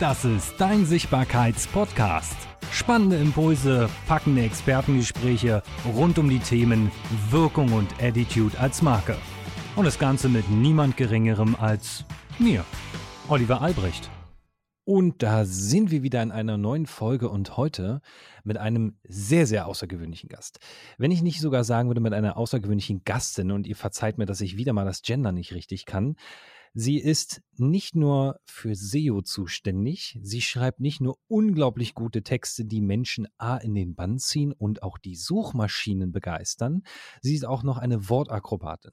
Das ist dein Sichtbarkeits-Podcast. Spannende Impulse, packende Expertengespräche rund um die Themen Wirkung und Attitude als Marke. Und das Ganze mit niemand Geringerem als mir, Oliver Albrecht. Und da sind wir wieder in einer neuen Folge und heute mit einem sehr, sehr außergewöhnlichen Gast. Wenn ich nicht sogar sagen würde, mit einer außergewöhnlichen Gastin und ihr verzeiht mir, dass ich wieder mal das Gender nicht richtig kann. Sie ist nicht nur für SEO zuständig, sie schreibt nicht nur unglaublich gute Texte, die Menschen A in den Bann ziehen und auch die Suchmaschinen begeistern, sie ist auch noch eine Wortakrobatin.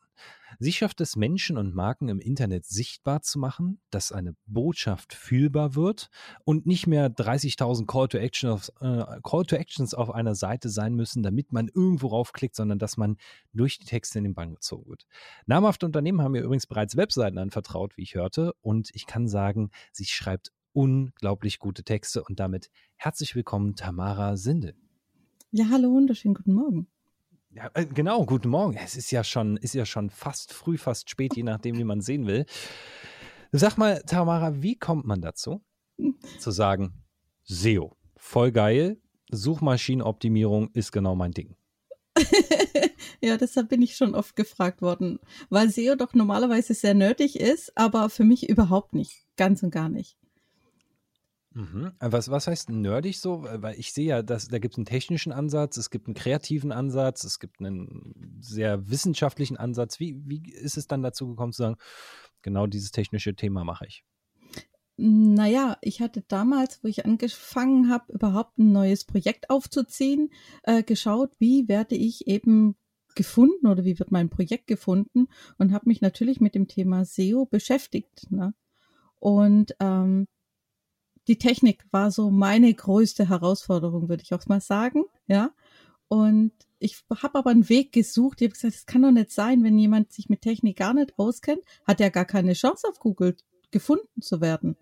Sie schafft es, Menschen und Marken im Internet sichtbar zu machen, dass eine Botschaft fühlbar wird und nicht mehr 30.000 Call, to äh, Call to Actions auf einer Seite sein müssen, damit man irgendwo raufklickt, sondern dass man durch die Texte in den Bann gezogen wird. Namhafte Unternehmen haben mir übrigens bereits Webseiten anvertraut, wie ich hörte, und ich kann sagen, sie schreibt unglaublich gute Texte und damit herzlich willkommen, Tamara Sindel. Ja, hallo, wunderschönen guten Morgen. Ja, äh, genau, guten Morgen. Es ist ja schon, ist ja schon fast früh, fast spät, je nachdem, wie man sehen will. Sag mal, Tamara, wie kommt man dazu, zu sagen, SEO, voll geil, Suchmaschinenoptimierung ist genau mein Ding? ja, deshalb bin ich schon oft gefragt worden, weil SEO doch normalerweise sehr nötig ist, aber für mich überhaupt nicht, ganz und gar nicht. Mhm. Äh, was, was heißt nerdig so? Weil ich sehe ja, dass, da gibt es einen technischen Ansatz, es gibt einen kreativen Ansatz, es gibt einen sehr wissenschaftlichen Ansatz. Wie, wie ist es dann dazu gekommen zu sagen, genau dieses technische Thema mache ich? Naja, ich hatte damals, wo ich angefangen habe, überhaupt ein neues Projekt aufzuziehen, äh, geschaut, wie werde ich eben gefunden oder wie wird mein Projekt gefunden und habe mich natürlich mit dem Thema SEO beschäftigt. Ne? Und ähm, die Technik war so meine größte Herausforderung, würde ich auch mal sagen, ja. Und ich habe aber einen Weg gesucht. Ich habe gesagt, es kann doch nicht sein, wenn jemand sich mit Technik gar nicht auskennt, hat er gar keine Chance auf Google gefunden zu werden.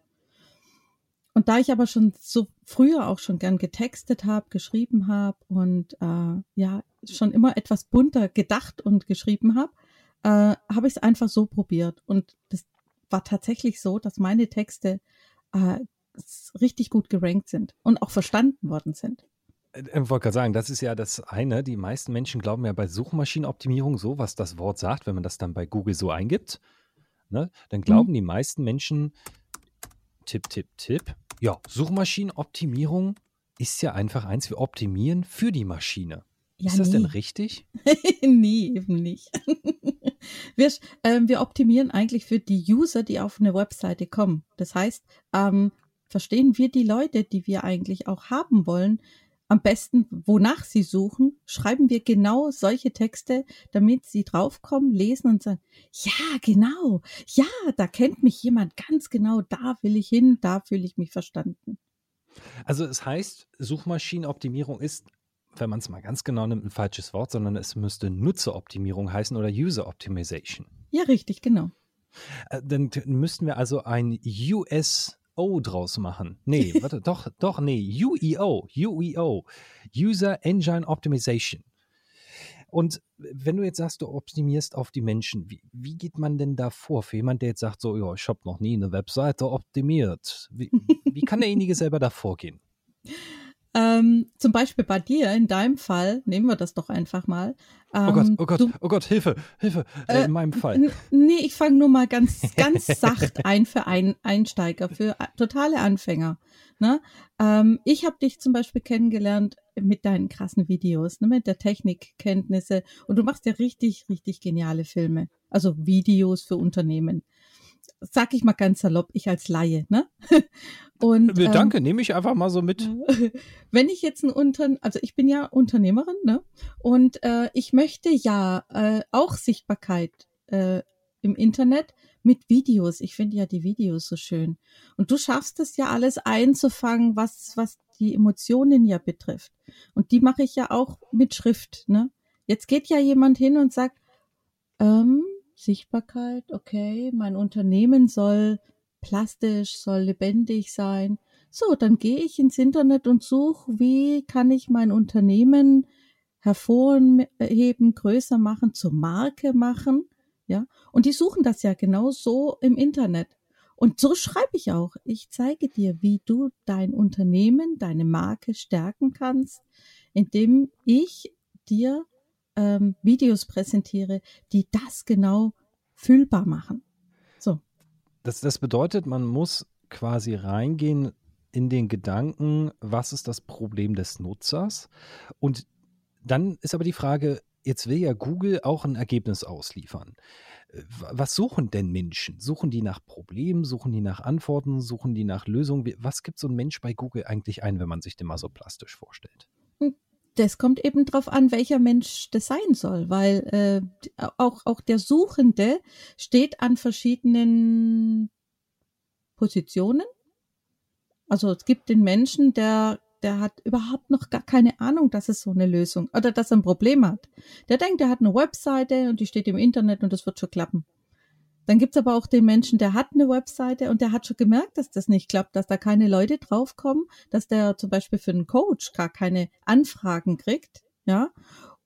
Und da ich aber schon so früher auch schon gern getextet habe, geschrieben habe und äh, ja schon immer etwas bunter gedacht und geschrieben habe, äh, habe ich es einfach so probiert. Und das war tatsächlich so, dass meine Texte äh, richtig gut gerankt sind und auch verstanden worden sind. Äh, ich wollte gerade sagen, das ist ja das eine. Die meisten Menschen glauben ja bei Suchmaschinenoptimierung so, was das Wort sagt, wenn man das dann bei Google so eingibt. Ne, dann glauben mhm. die meisten Menschen, Tipp, Tipp, Tipp, ja, Suchmaschinenoptimierung ist ja einfach eins, wir optimieren für die Maschine. Ja, ist das nee. denn richtig? nee, eben nicht. wir, äh, wir optimieren eigentlich für die User, die auf eine Webseite kommen. Das heißt, ähm, verstehen wir die Leute, die wir eigentlich auch haben wollen, am besten, wonach sie suchen, schreiben wir genau solche Texte, damit sie draufkommen, lesen und sagen, ja, genau, ja, da kennt mich jemand ganz genau, da will ich hin, da fühle ich mich verstanden. Also es heißt, Suchmaschinenoptimierung ist, wenn man es mal ganz genau nimmt, ein falsches Wort, sondern es müsste Nutzeroptimierung heißen oder User Optimization. Ja, richtig, genau. Äh, dann müssten wir also ein US O draus machen. Nee, warte, doch, doch, nee, UEO, UEO, User Engine Optimization. Und wenn du jetzt sagst, du optimierst auf die Menschen, wie, wie geht man denn da vor? Für jemanden, der jetzt sagt, so, ja, ich habe noch nie eine Webseite optimiert. Wie, wie kann derjenige selber da vorgehen? Ähm, zum Beispiel bei dir, in deinem Fall, nehmen wir das doch einfach mal. Ähm, oh Gott, ähm, oh Gott, du, oh Gott, Hilfe, Hilfe, äh, in meinem Fall. Nee, ich fange nur mal ganz, ganz sacht ein für ein Einsteiger, für totale Anfänger. Ne? Ähm, ich habe dich zum Beispiel kennengelernt mit deinen krassen Videos, ne, mit der Technikkenntnisse und du machst ja richtig, richtig geniale Filme, also Videos für Unternehmen sag ich mal ganz salopp, ich als Laie, ne? Und, äh, Danke, ähm, nehme ich einfach mal so mit. Wenn ich jetzt ein Unternehmen, also ich bin ja Unternehmerin, ne? Und äh, ich möchte ja äh, auch Sichtbarkeit äh, im Internet mit Videos. Ich finde ja die Videos so schön. Und du schaffst es ja alles einzufangen, was, was die Emotionen ja betrifft. Und die mache ich ja auch mit Schrift, ne? Jetzt geht ja jemand hin und sagt, ähm, Sichtbarkeit, okay, mein Unternehmen soll plastisch, soll lebendig sein. So, dann gehe ich ins Internet und suche, wie kann ich mein Unternehmen hervorheben, größer machen, zur Marke machen, ja? Und die suchen das ja genau so im Internet. Und so schreibe ich auch. Ich zeige dir, wie du dein Unternehmen, deine Marke stärken kannst, indem ich dir ähm, Videos präsentiere, die das genau fühlbar machen. So. Das, das bedeutet, man muss quasi reingehen in den Gedanken, was ist das Problem des Nutzers? Und dann ist aber die Frage, jetzt will ja Google auch ein Ergebnis ausliefern. Was suchen denn Menschen? Suchen die nach Problemen? Suchen die nach Antworten? Suchen die nach Lösungen? Was gibt so ein Mensch bei Google eigentlich ein, wenn man sich den mal so plastisch vorstellt? Das kommt eben drauf an, welcher Mensch das sein soll, weil äh, auch, auch der Suchende steht an verschiedenen Positionen. Also es gibt den Menschen, der, der hat überhaupt noch gar keine Ahnung, dass es so eine Lösung oder dass er ein Problem hat. Der denkt, er hat eine Webseite und die steht im Internet und das wird schon klappen. Dann gibt's aber auch den Menschen, der hat eine Webseite und der hat schon gemerkt, dass das nicht klappt, dass da keine Leute draufkommen, dass der zum Beispiel für einen Coach gar keine Anfragen kriegt, ja.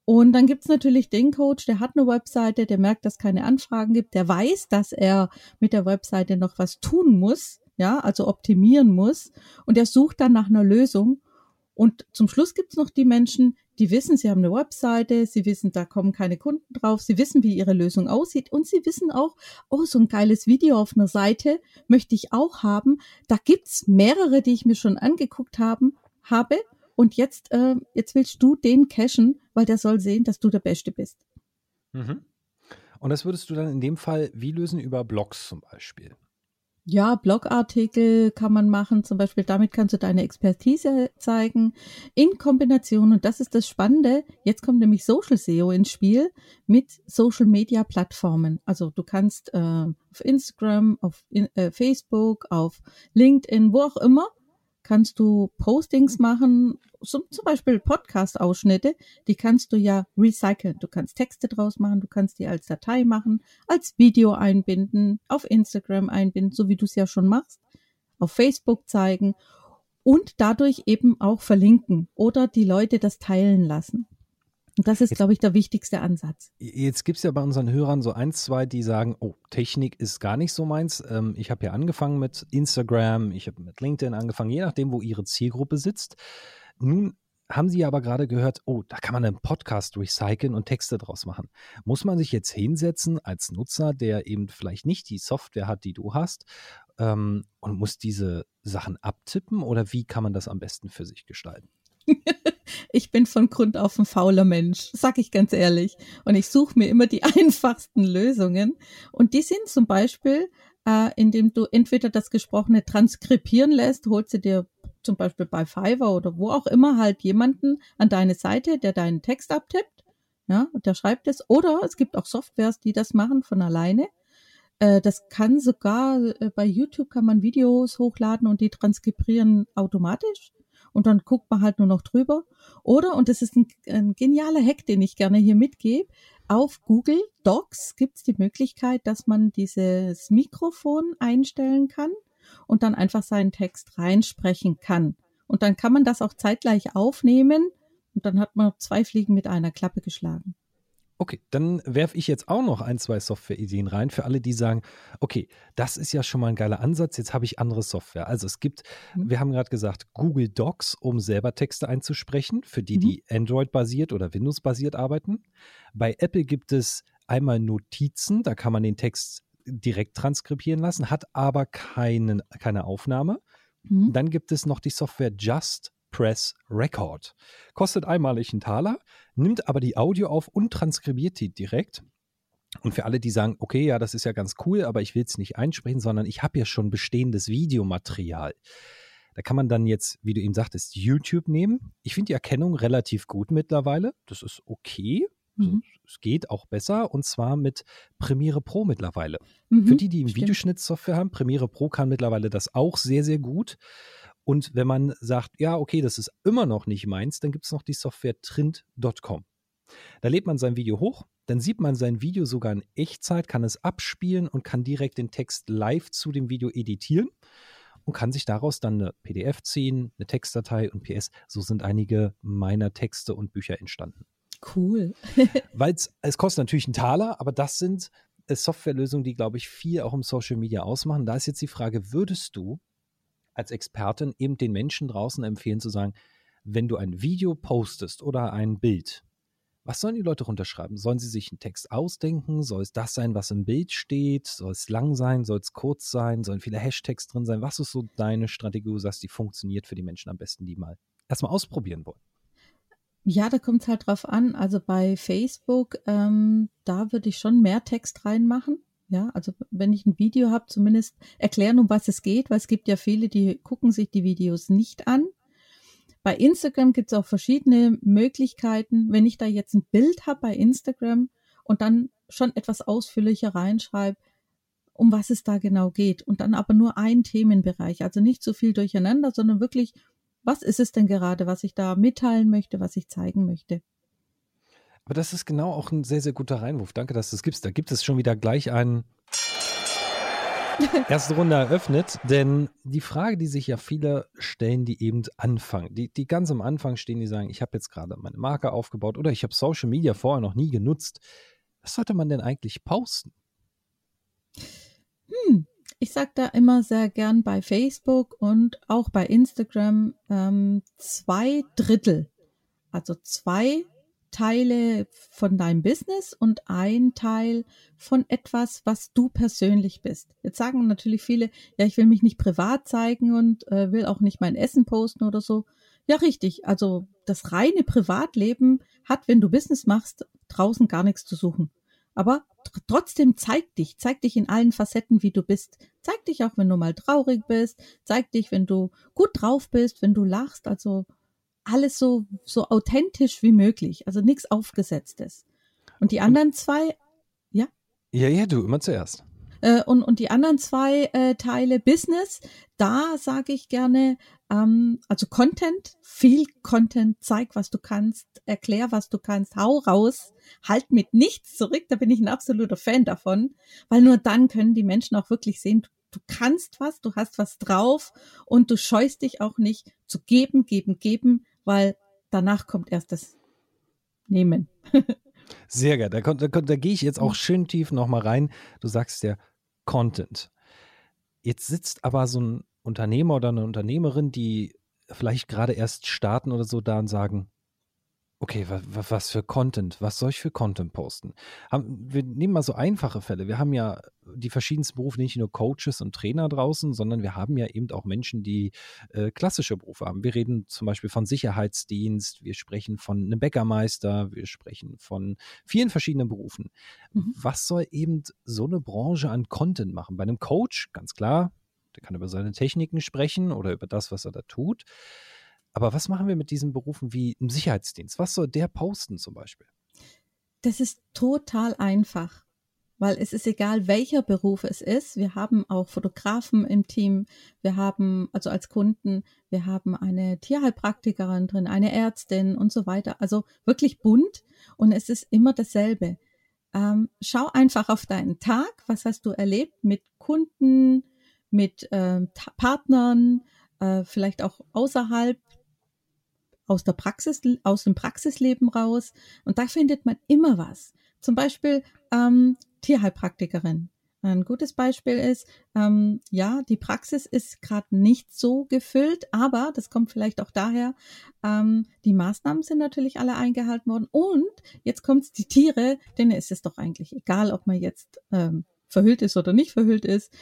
Und dann gibt's natürlich den Coach, der hat eine Webseite, der merkt, dass keine Anfragen gibt, der weiß, dass er mit der Webseite noch was tun muss, ja, also optimieren muss und der sucht dann nach einer Lösung. Und zum Schluss gibt's noch die Menschen, die wissen, sie haben eine Webseite, sie wissen, da kommen keine Kunden drauf, sie wissen, wie ihre Lösung aussieht und sie wissen auch, oh, so ein geiles Video auf einer Seite möchte ich auch haben. Da gibt's mehrere, die ich mir schon angeguckt haben, habe und jetzt, äh, jetzt willst du den cashen, weil der soll sehen, dass du der Beste bist. Mhm. Und das würdest du dann in dem Fall wie lösen über Blogs zum Beispiel? Ja, Blogartikel kann man machen, zum Beispiel damit kannst du deine Expertise zeigen, in Kombination, und das ist das Spannende, jetzt kommt nämlich Social SEO ins Spiel mit Social Media Plattformen. Also du kannst äh, auf Instagram, auf in, äh, Facebook, auf LinkedIn, wo auch immer, kannst du Postings machen, zum, zum Beispiel Podcast-Ausschnitte, die kannst du ja recyceln. Du kannst Texte draus machen, du kannst die als Datei machen, als Video einbinden, auf Instagram einbinden, so wie du es ja schon machst, auf Facebook zeigen und dadurch eben auch verlinken oder die Leute das teilen lassen. Und das ist, glaube ich, der wichtigste Ansatz. Jetzt gibt es ja bei unseren Hörern so ein, zwei, die sagen, oh, Technik ist gar nicht so meins. Ähm, ich habe ja angefangen mit Instagram, ich habe mit LinkedIn angefangen, je nachdem, wo ihre Zielgruppe sitzt. Nun haben Sie aber gerade gehört, oh, da kann man einen Podcast recyceln und Texte draus machen. Muss man sich jetzt hinsetzen als Nutzer, der eben vielleicht nicht die Software hat, die du hast, ähm, und muss diese Sachen abtippen oder wie kann man das am besten für sich gestalten? ich bin von Grund auf ein fauler Mensch, sag ich ganz ehrlich. Und ich suche mir immer die einfachsten Lösungen. Und die sind zum Beispiel, äh, indem du entweder das Gesprochene transkribieren lässt, holst du dir zum Beispiel bei Fiverr oder wo auch immer halt jemanden an deine Seite, der deinen Text abtippt. Ja, und der schreibt es. Oder es gibt auch Softwares, die das machen von alleine. Äh, das kann sogar, äh, bei YouTube kann man Videos hochladen und die transkribieren automatisch und dann guckt man halt nur noch drüber. Oder, und das ist ein, ein genialer Hack, den ich gerne hier mitgebe, auf Google Docs gibt es die Möglichkeit, dass man dieses Mikrofon einstellen kann und dann einfach seinen Text reinsprechen kann. Und dann kann man das auch zeitgleich aufnehmen und dann hat man zwei Fliegen mit einer Klappe geschlagen. Okay, dann werfe ich jetzt auch noch ein, zwei Software-Ideen rein für alle, die sagen, okay, das ist ja schon mal ein geiler Ansatz, jetzt habe ich andere Software. Also es gibt, mhm. wir haben gerade gesagt, Google Docs, um selber Texte einzusprechen, für die, mhm. die Android-basiert oder Windows-basiert arbeiten. Bei Apple gibt es einmal Notizen, da kann man den Text direkt transkribieren lassen, hat aber keinen, keine Aufnahme. Mhm. Dann gibt es noch die Software Just Press Record. Kostet einmalig einen Taler, nimmt aber die Audio auf und transkribiert die direkt. Und für alle, die sagen, okay, ja, das ist ja ganz cool, aber ich will es nicht einsprechen, sondern ich habe ja schon bestehendes Videomaterial. Da kann man dann jetzt, wie du eben sagtest, YouTube nehmen. Ich finde die Erkennung relativ gut mittlerweile. Das ist okay. Mhm. es geht auch besser und zwar mit Premiere Pro mittlerweile. Mhm, Für die, die im Videoschnittsoftware haben, Premiere Pro kann mittlerweile das auch sehr, sehr gut. Und wenn man sagt, ja, okay, das ist immer noch nicht meins, dann gibt es noch die Software Trint.com. Da lädt man sein Video hoch, dann sieht man sein Video sogar in Echtzeit, kann es abspielen und kann direkt den Text live zu dem Video editieren und kann sich daraus dann eine PDF ziehen, eine Textdatei und PS. So sind einige meiner Texte und Bücher entstanden. Cool. Weil es kostet natürlich einen Taler, aber das sind äh, Softwarelösungen, die, glaube ich, viel auch im Social Media ausmachen. Da ist jetzt die Frage, würdest du als Expertin eben den Menschen draußen empfehlen zu sagen, wenn du ein Video postest oder ein Bild, was sollen die Leute runterschreiben? Sollen sie sich einen Text ausdenken? Soll es das sein, was im Bild steht? Soll es lang sein? Soll es kurz sein? Sollen viele Hashtags drin sein? Was ist so deine Strategie, wo du sagst, die funktioniert für die Menschen am besten, die mal erstmal ausprobieren wollen? Ja, da kommt es halt drauf an. Also bei Facebook, ähm, da würde ich schon mehr Text reinmachen. Ja, also wenn ich ein Video habe, zumindest erklären, um was es geht, weil es gibt ja viele, die gucken sich die Videos nicht an. Bei Instagram gibt es auch verschiedene Möglichkeiten. Wenn ich da jetzt ein Bild habe bei Instagram und dann schon etwas ausführlicher reinschreibe, um was es da genau geht und dann aber nur ein Themenbereich, also nicht so viel durcheinander, sondern wirklich, was ist es denn gerade, was ich da mitteilen möchte, was ich zeigen möchte. Aber das ist genau auch ein sehr, sehr guter Reinwurf. Danke, dass du es gibst. Da gibt es schon wieder gleich einen erste Runde eröffnet, denn die Frage, die sich ja viele stellen, die eben anfangen, die, die ganz am Anfang stehen, die sagen, ich habe jetzt gerade meine Marke aufgebaut oder ich habe Social Media vorher noch nie genutzt. Was sollte man denn eigentlich posten? Hm, ich sage da immer sehr gern bei Facebook und auch bei Instagram ähm, zwei Drittel. Also zwei Teile von deinem Business und ein Teil von etwas, was du persönlich bist. Jetzt sagen natürlich viele, ja, ich will mich nicht privat zeigen und äh, will auch nicht mein Essen posten oder so. Ja, richtig. Also das reine Privatleben hat, wenn du Business machst, draußen gar nichts zu suchen. Aber tr trotzdem zeig dich, zeig dich in allen Facetten, wie du bist. Zeig dich auch, wenn du mal traurig bist. Zeig dich, wenn du gut drauf bist, wenn du lachst. Also alles so, so authentisch wie möglich, also nichts Aufgesetztes. Und die anderen zwei, ja? Ja, ja, du, immer zuerst. Äh, und, und die anderen zwei äh, Teile Business, da sage ich gerne, ähm, also Content, viel Content, zeig, was du kannst, erklär, was du kannst, hau raus, halt mit nichts zurück, da bin ich ein absoluter Fan davon, weil nur dann können die Menschen auch wirklich sehen, du kannst was, du hast was drauf und du scheust dich auch nicht zu geben, geben, geben, weil danach kommt erst das Nehmen. Sehr geil. Da, da, da gehe ich jetzt auch schön tief nochmal rein. Du sagst ja Content. Jetzt sitzt aber so ein Unternehmer oder eine Unternehmerin, die vielleicht gerade erst starten oder so da und sagen, Okay, was, was für Content? Was soll ich für Content posten? Wir nehmen mal so einfache Fälle. Wir haben ja die verschiedensten Berufe, nicht nur Coaches und Trainer draußen, sondern wir haben ja eben auch Menschen, die äh, klassische Berufe haben. Wir reden zum Beispiel von Sicherheitsdienst, wir sprechen von einem Bäckermeister, wir sprechen von vielen verschiedenen Berufen. Mhm. Was soll eben so eine Branche an Content machen? Bei einem Coach, ganz klar, der kann über seine Techniken sprechen oder über das, was er da tut. Aber was machen wir mit diesen Berufen wie im Sicherheitsdienst? Was soll der posten zum Beispiel? Das ist total einfach, weil es ist egal, welcher Beruf es ist. Wir haben auch Fotografen im Team, wir haben also als Kunden, wir haben eine Tierheilpraktikerin drin, eine Ärztin und so weiter. Also wirklich bunt und es ist immer dasselbe. Ähm, schau einfach auf deinen Tag, was hast du erlebt mit Kunden, mit ähm, Partnern, äh, vielleicht auch außerhalb aus der Praxis, aus dem Praxisleben raus. Und da findet man immer was. Zum Beispiel ähm, Tierheilpraktikerin. Ein gutes Beispiel ist, ähm, ja, die Praxis ist gerade nicht so gefüllt, aber das kommt vielleicht auch daher, ähm, die Maßnahmen sind natürlich alle eingehalten worden und jetzt kommt die Tiere, denen ist es doch eigentlich egal, ob man jetzt ähm, verhüllt ist oder nicht verhüllt ist.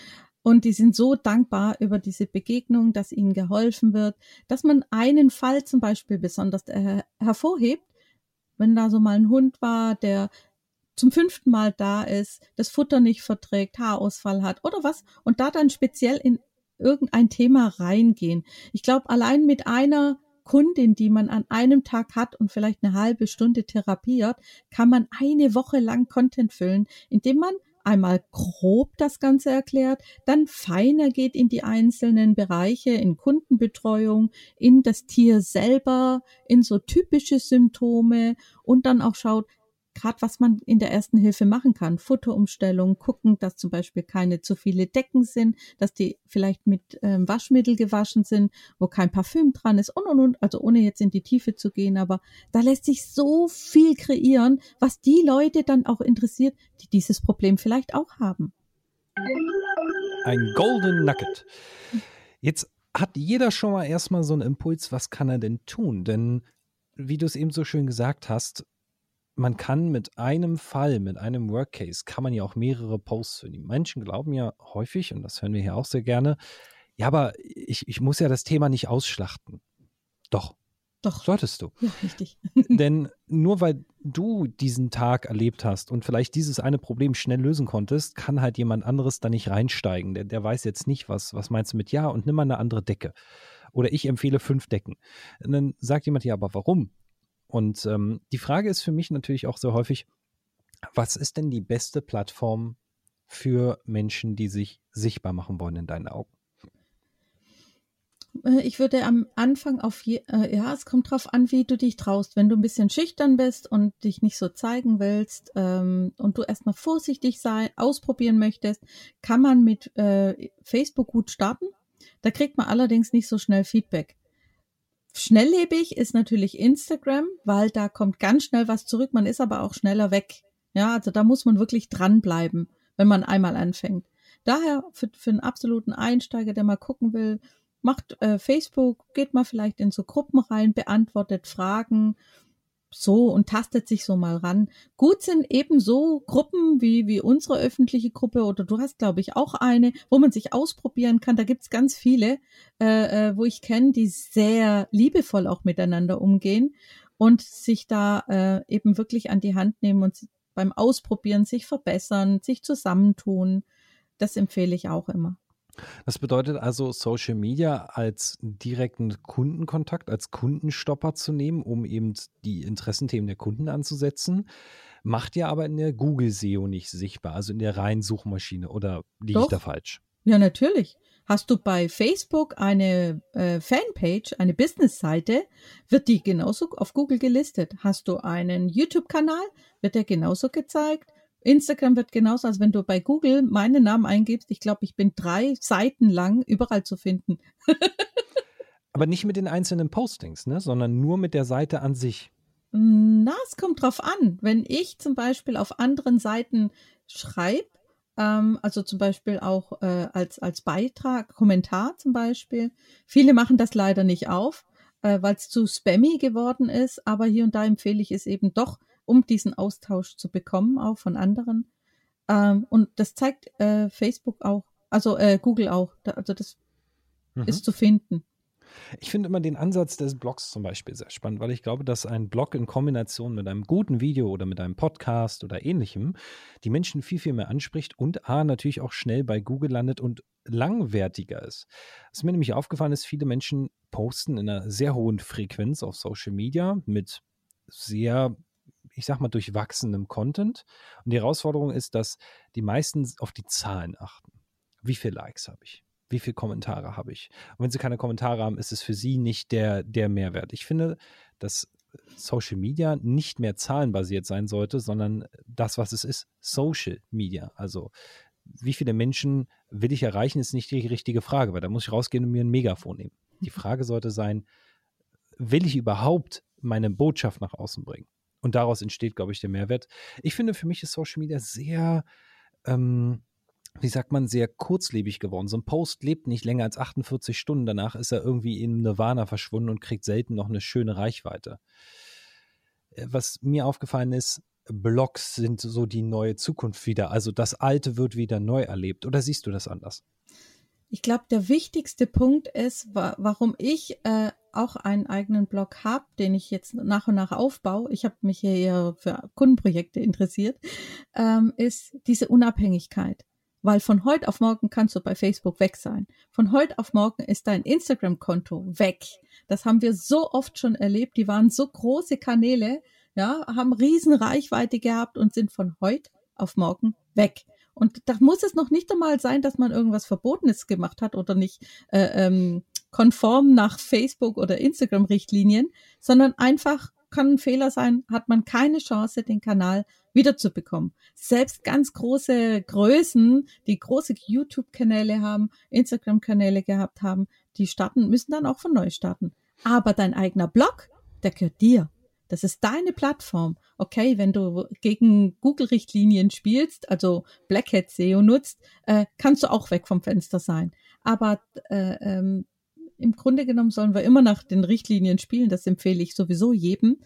Und die sind so dankbar über diese Begegnung, dass ihnen geholfen wird, dass man einen Fall zum Beispiel besonders äh, hervorhebt, wenn da so mal ein Hund war, der zum fünften Mal da ist, das Futter nicht verträgt, Haarausfall hat oder was, und da dann speziell in irgendein Thema reingehen. Ich glaube, allein mit einer Kundin, die man an einem Tag hat und vielleicht eine halbe Stunde therapiert, kann man eine Woche lang Content füllen, indem man einmal grob das Ganze erklärt, dann feiner geht in die einzelnen Bereiche, in Kundenbetreuung, in das Tier selber, in so typische Symptome und dann auch schaut, gerade was man in der ersten Hilfe machen kann. Futterumstellung, gucken, dass zum Beispiel keine zu viele Decken sind, dass die vielleicht mit ähm, Waschmittel gewaschen sind, wo kein Parfüm dran ist und und und. Also ohne jetzt in die Tiefe zu gehen, aber da lässt sich so viel kreieren, was die Leute dann auch interessiert, die dieses Problem vielleicht auch haben. Ein Golden Nugget. Jetzt hat jeder schon mal erstmal so einen Impuls, was kann er denn tun? Denn wie du es eben so schön gesagt hast, man kann mit einem Fall, mit einem Workcase, kann man ja auch mehrere Posts für die Menschen glauben ja häufig, und das hören wir hier auch sehr gerne, ja, aber ich, ich muss ja das Thema nicht ausschlachten. Doch. Doch. Solltest du. Ja, richtig. Denn nur weil du diesen Tag erlebt hast und vielleicht dieses eine Problem schnell lösen konntest, kann halt jemand anderes da nicht reinsteigen. Der, der weiß jetzt nicht, was, was meinst du mit ja und nimm mal eine andere Decke. Oder ich empfehle fünf Decken. Und dann sagt jemand, ja, aber warum? Und ähm, die Frage ist für mich natürlich auch sehr häufig, was ist denn die beste Plattform für Menschen, die sich sichtbar machen wollen in deinen Augen? Äh, ich würde am Anfang auf je, äh, ja, es kommt drauf an, wie du dich traust. Wenn du ein bisschen schüchtern bist und dich nicht so zeigen willst ähm, und du erstmal vorsichtig sein, ausprobieren möchtest, kann man mit äh, Facebook gut starten. Da kriegt man allerdings nicht so schnell Feedback. Schnelllebig ist natürlich Instagram, weil da kommt ganz schnell was zurück. Man ist aber auch schneller weg. Ja, also da muss man wirklich dranbleiben, wenn man einmal anfängt. Daher für, für einen absoluten Einsteiger, der mal gucken will, macht äh, Facebook, geht mal vielleicht in so Gruppen rein, beantwortet Fragen, so und tastet sich so mal ran. Gut sind ebenso Gruppen wie, wie unsere öffentliche Gruppe oder du hast, glaube ich, auch eine, wo man sich ausprobieren kann. Da gibt's ganz viele, äh, äh, wo ich kenne, die sehr liebevoll auch miteinander umgehen und sich da äh, eben wirklich an die Hand nehmen und beim Ausprobieren sich verbessern, sich zusammentun. Das empfehle ich auch immer. Das bedeutet also, Social Media als direkten Kundenkontakt, als Kundenstopper zu nehmen, um eben die Interessenthemen der Kunden anzusetzen, macht ja aber in der Google SEO nicht sichtbar, also in der reinen Suchmaschine. Oder liege ich da falsch? Ja, natürlich. Hast du bei Facebook eine äh, Fanpage, eine Business-Seite, wird die genauso auf Google gelistet. Hast du einen YouTube-Kanal, wird der genauso gezeigt. Instagram wird genauso, als wenn du bei Google meinen Namen eingibst. Ich glaube, ich bin drei Seiten lang überall zu finden. Aber nicht mit den einzelnen Postings, ne? sondern nur mit der Seite an sich. Na, es kommt drauf an. Wenn ich zum Beispiel auf anderen Seiten schreibe, ähm, also zum Beispiel auch äh, als, als Beitrag, Kommentar zum Beispiel. Viele machen das leider nicht auf, äh, weil es zu spammy geworden ist, aber hier und da empfehle ich es eben doch, um diesen Austausch zu bekommen, auch von anderen. Ähm, und das zeigt äh, Facebook auch, also äh, Google auch. Da, also das mhm. ist zu finden. Ich finde immer den Ansatz des Blogs zum Beispiel sehr spannend, weil ich glaube, dass ein Blog in Kombination mit einem guten Video oder mit einem Podcast oder ähnlichem die Menschen viel, viel mehr anspricht und A, natürlich auch schnell bei Google landet und langwertiger ist. Was mir nämlich aufgefallen ist, viele Menschen posten in einer sehr hohen Frequenz auf Social Media mit sehr ich sag mal, durchwachsenem Content. Und die Herausforderung ist, dass die meisten auf die Zahlen achten. Wie viele Likes habe ich? Wie viele Kommentare habe ich? Und wenn sie keine Kommentare haben, ist es für sie nicht der, der Mehrwert. Ich finde, dass Social Media nicht mehr zahlenbasiert sein sollte, sondern das, was es ist, Social Media. Also wie viele Menschen will ich erreichen, ist nicht die richtige Frage, weil da muss ich rausgehen und mir ein Megafon nehmen. Die Frage sollte sein, will ich überhaupt meine Botschaft nach außen bringen? Und daraus entsteht, glaube ich, der Mehrwert. Ich finde, für mich ist Social Media sehr, ähm, wie sagt man, sehr kurzlebig geworden. So ein Post lebt nicht länger als 48 Stunden. Danach ist er irgendwie in Nirvana verschwunden und kriegt selten noch eine schöne Reichweite. Äh, was mir aufgefallen ist, Blogs sind so die neue Zukunft wieder. Also das Alte wird wieder neu erlebt. Oder siehst du das anders? Ich glaube, der wichtigste Punkt ist, wa warum ich äh, auch einen eigenen Blog habe, den ich jetzt nach und nach aufbaue. Ich habe mich hier eher für Kundenprojekte interessiert, ähm, ist diese Unabhängigkeit. Weil von heute auf morgen kannst du bei Facebook weg sein. Von heute auf morgen ist dein Instagram-Konto weg. Das haben wir so oft schon erlebt. Die waren so große Kanäle, ja, haben riesen Reichweite gehabt und sind von heute auf morgen weg. Und da muss es noch nicht einmal sein, dass man irgendwas Verbotenes gemacht hat oder nicht äh, ähm, konform nach Facebook oder Instagram-Richtlinien, sondern einfach kann ein Fehler sein, hat man keine Chance, den Kanal wiederzubekommen. Selbst ganz große Größen, die große YouTube-Kanäle haben, Instagram-Kanäle gehabt haben, die starten, müssen dann auch von neu starten. Aber dein eigener Blog, der gehört dir. Das ist deine Plattform. Okay, wenn du gegen Google-Richtlinien spielst, also Black Hat SEO nutzt, äh, kannst du auch weg vom Fenster sein. Aber äh, ähm, im Grunde genommen sollen wir immer nach den Richtlinien spielen. Das empfehle ich sowieso jedem.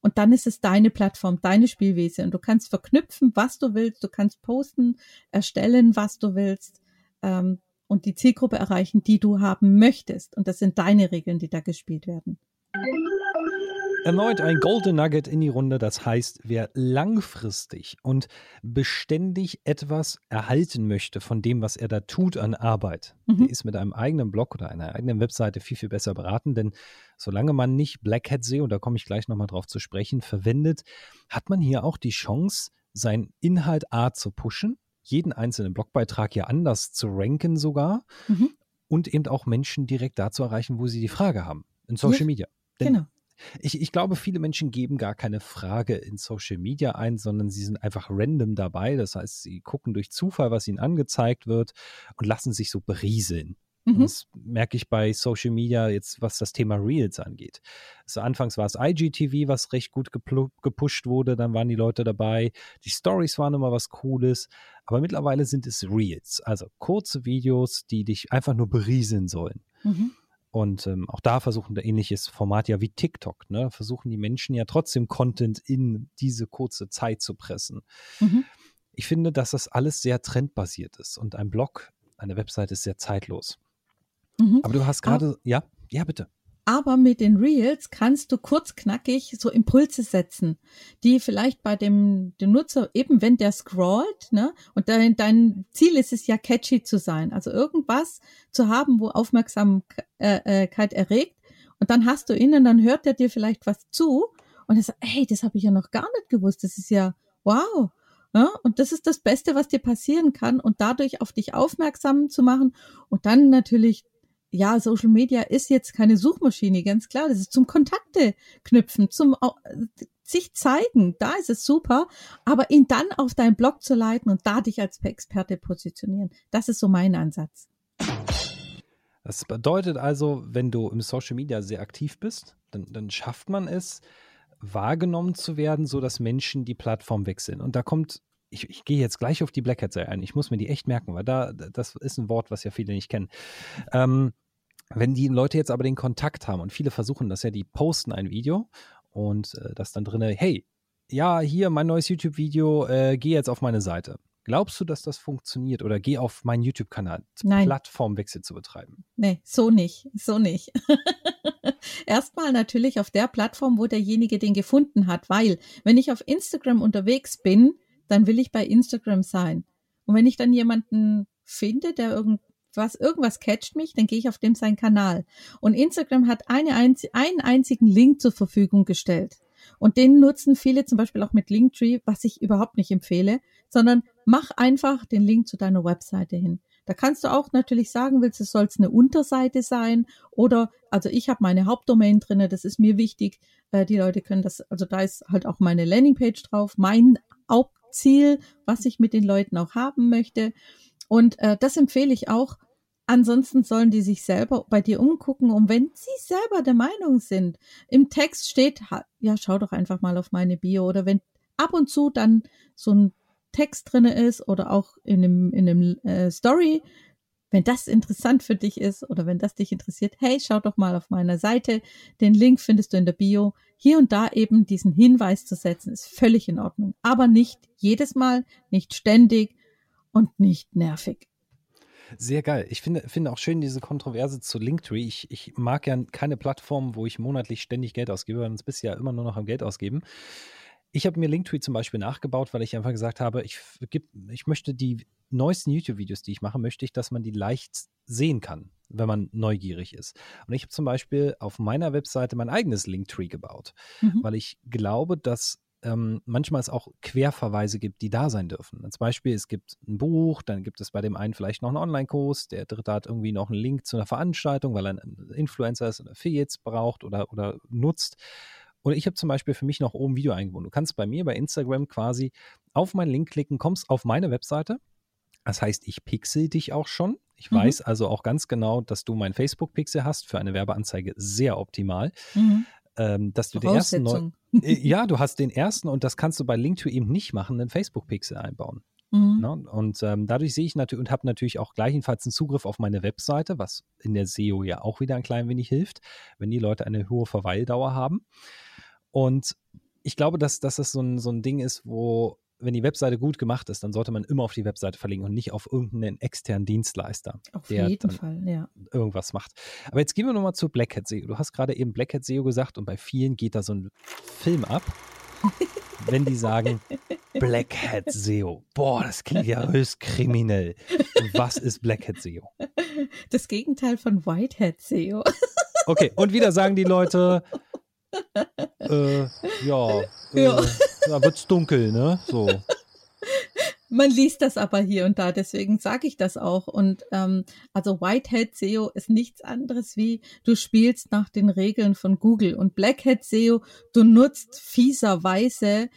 Und dann ist es deine Plattform, deine Spielwiese. Und du kannst verknüpfen, was du willst. Du kannst posten, erstellen, was du willst. Ähm, und die Zielgruppe erreichen, die du haben möchtest. Und das sind deine Regeln, die da gespielt werden. Erneut ein Golden Nugget in die Runde, das heißt, wer langfristig und beständig etwas erhalten möchte von dem, was er da tut an Arbeit, mhm. der ist mit einem eigenen Blog oder einer eigenen Webseite viel, viel besser beraten, denn solange man nicht Black Hat SEO, und da komme ich gleich nochmal drauf zu sprechen, verwendet, hat man hier auch die Chance, seinen Inhalt A zu pushen, jeden einzelnen Blogbeitrag ja anders zu ranken sogar mhm. und eben auch Menschen direkt da zu erreichen, wo sie die Frage haben, in Social ja, Media. Denn genau ich, ich glaube, viele Menschen geben gar keine Frage in Social Media ein, sondern sie sind einfach random dabei. Das heißt, sie gucken durch Zufall, was ihnen angezeigt wird und lassen sich so berieseln. Mhm. Das merke ich bei Social Media jetzt, was das Thema Reels angeht. Also anfangs war es IGTV, was recht gut gepusht wurde, dann waren die Leute dabei. Die Stories waren immer was Cooles, aber mittlerweile sind es Reels, also kurze Videos, die dich einfach nur berieseln sollen. Mhm. Und ähm, auch da versuchen wir ähnliches Format ja wie TikTok, ne? Versuchen die Menschen ja trotzdem Content in diese kurze Zeit zu pressen. Mhm. Ich finde, dass das alles sehr trendbasiert ist und ein Blog, eine Website ist sehr zeitlos. Mhm. Aber du hast gerade, ja, ja, bitte. Aber mit den Reels kannst du kurzknackig so Impulse setzen, die vielleicht bei dem, dem Nutzer, eben wenn der scrollt, ne, und dein, dein Ziel ist es ja catchy zu sein, also irgendwas zu haben, wo Aufmerksamkeit äh, äh, erregt. Und dann hast du ihn und dann hört er dir vielleicht was zu und er sagt, hey, das habe ich ja noch gar nicht gewusst. Das ist ja wow. Ja, und das ist das Beste, was dir passieren kann und dadurch auf dich aufmerksam zu machen und dann natürlich ja, Social Media ist jetzt keine Suchmaschine, ganz klar. Das ist zum Kontakte knüpfen, zum sich zeigen. Da ist es super. Aber ihn dann auf deinen Blog zu leiten und da dich als Experte positionieren. Das ist so mein Ansatz. Das bedeutet also, wenn du im Social Media sehr aktiv bist, dann, dann schafft man es, wahrgenommen zu werden, so dass Menschen die Plattform wechseln. Und da kommt ich, ich, gehe jetzt gleich auf die Black Hat ein. Ich muss mir die echt merken, weil da, das ist ein Wort, was ja viele nicht kennen. Ähm, wenn die Leute jetzt aber den Kontakt haben und viele versuchen das ja, die posten ein Video und äh, das dann drin, hey, ja, hier mein neues YouTube-Video, äh, geh jetzt auf meine Seite. Glaubst du, dass das funktioniert oder geh auf meinen YouTube-Kanal, Plattformwechsel zu betreiben? Nee, so nicht, so nicht. Erstmal natürlich auf der Plattform, wo derjenige den gefunden hat, weil wenn ich auf Instagram unterwegs bin, dann will ich bei Instagram sein. Und wenn ich dann jemanden finde, der irgend, was, irgendwas catcht mich, dann gehe ich auf dem seinen Kanal. Und Instagram hat eine einen einzigen Link zur Verfügung gestellt. Und den nutzen viele zum Beispiel auch mit Linktree, was ich überhaupt nicht empfehle, sondern mach einfach den Link zu deiner Webseite hin. Da kannst du auch natürlich sagen, willst es soll es eine Unterseite sein oder also ich habe meine Hauptdomain drinne, das ist mir wichtig. Äh, die Leute können das, also da ist halt auch meine Landingpage drauf, mein Hauptziel, was ich mit den Leuten auch haben möchte. Und äh, das empfehle ich auch Ansonsten sollen die sich selber bei dir umgucken und wenn sie selber der Meinung sind, im Text steht, ja, schau doch einfach mal auf meine Bio oder wenn ab und zu dann so ein Text drinne ist oder auch in einem, in einem äh, Story, wenn das interessant für dich ist oder wenn das dich interessiert, hey, schau doch mal auf meiner Seite. Den Link findest du in der Bio. Hier und da eben diesen Hinweis zu setzen, ist völlig in Ordnung. Aber nicht jedes Mal, nicht ständig und nicht nervig. Sehr geil. Ich finde, finde auch schön diese Kontroverse zu Linktree. Ich, ich mag ja keine Plattform, wo ich monatlich ständig Geld ausgebe, sonst bist du ja immer nur noch am Geld ausgeben. Ich habe mir Linktree zum Beispiel nachgebaut, weil ich einfach gesagt habe, ich, ich möchte die neuesten YouTube-Videos, die ich mache, möchte ich, dass man die leicht sehen kann, wenn man neugierig ist. Und ich habe zum Beispiel auf meiner Webseite mein eigenes Linktree gebaut, mhm. weil ich glaube, dass ähm, manchmal es auch Querverweise gibt, die da sein dürfen. Als Beispiel, es gibt ein Buch, dann gibt es bei dem einen vielleicht noch einen Online-Kurs, der dritte hat irgendwie noch einen Link zu einer Veranstaltung, weil er ein Influencer ist und Affiliates braucht oder, oder nutzt. oder ich habe zum Beispiel für mich noch oben Video eingebunden. Du kannst bei mir bei Instagram quasi auf meinen Link klicken, kommst auf meine Webseite. Das heißt, ich pixel dich auch schon. Ich mhm. weiß also auch ganz genau, dass du mein Facebook-Pixel hast für eine Werbeanzeige sehr optimal. Mhm. Ähm, dass du den ersten neu, äh, ja, du hast den ersten und das kannst du bei Link to eben nicht machen, einen Facebook-Pixel einbauen. Mhm. Ne? Und ähm, dadurch sehe ich natürlich und habe natürlich auch gleichenfalls einen Zugriff auf meine Webseite, was in der SEO ja auch wieder ein klein wenig hilft, wenn die Leute eine hohe Verweildauer haben. Und ich glaube, dass, dass das so ein, so ein Ding ist, wo wenn die Webseite gut gemacht ist, dann sollte man immer auf die Webseite verlinken und nicht auf irgendeinen externen Dienstleister, auf der jeden Fall, ja. irgendwas macht. Aber jetzt gehen wir nochmal zu Black Hat SEO. Du hast gerade eben Black Hat SEO gesagt und bei vielen geht da so ein Film ab, wenn die sagen Black Hat SEO. Boah, das klingt ja höchst kriminell. Was ist Black Hat SEO? Das Gegenteil von White Hat SEO. Okay, und wieder sagen die Leute, äh, ja, äh, ja. Da wird's dunkel, ne? So. Man liest das aber hier und da, deswegen sage ich das auch. Und ähm, also Whitehead SEO ist nichts anderes wie du spielst nach den Regeln von Google und Blackhead SEO, du nutzt fieserweise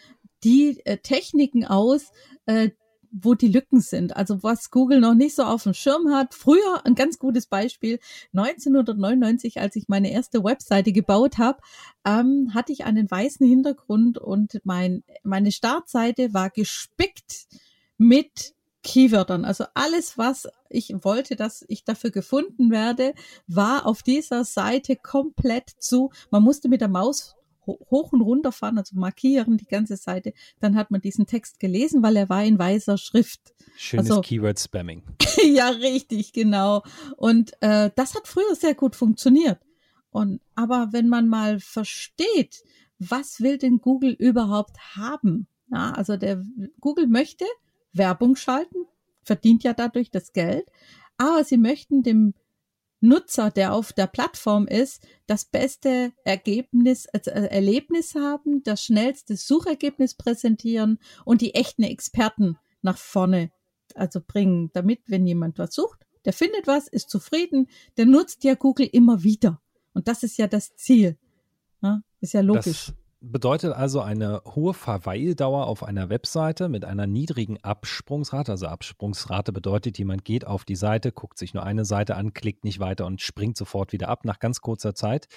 die äh, Techniken aus, äh, wo die Lücken sind. Also was Google noch nicht so auf dem Schirm hat. Früher ein ganz gutes Beispiel. 1999, als ich meine erste Webseite gebaut habe, ähm, hatte ich einen weißen Hintergrund und mein, meine Startseite war gespickt mit Keywörtern. Also alles, was ich wollte, dass ich dafür gefunden werde, war auf dieser Seite komplett zu. Man musste mit der Maus hoch und runter fahren, also markieren die ganze Seite, dann hat man diesen Text gelesen, weil er war in weißer Schrift. Schönes also, Keyword-Spamming. ja, richtig, genau. Und äh, das hat früher sehr gut funktioniert. Und aber wenn man mal versteht, was will denn Google überhaupt haben? Ja, also der Google möchte Werbung schalten, verdient ja dadurch das Geld, aber sie möchten dem Nutzer, der auf der Plattform ist, das beste Ergebnis, also Erlebnis haben, das schnellste Suchergebnis präsentieren und die echten Experten nach vorne also bringen, damit, wenn jemand was sucht, der findet was, ist zufrieden, der nutzt ja Google immer wieder. Und das ist ja das Ziel. Ja, ist ja logisch. Das bedeutet also eine hohe Verweildauer auf einer Webseite mit einer niedrigen Absprungsrate. Also Absprungsrate bedeutet, jemand geht auf die Seite, guckt sich nur eine Seite an, klickt nicht weiter und springt sofort wieder ab nach ganz kurzer Zeit.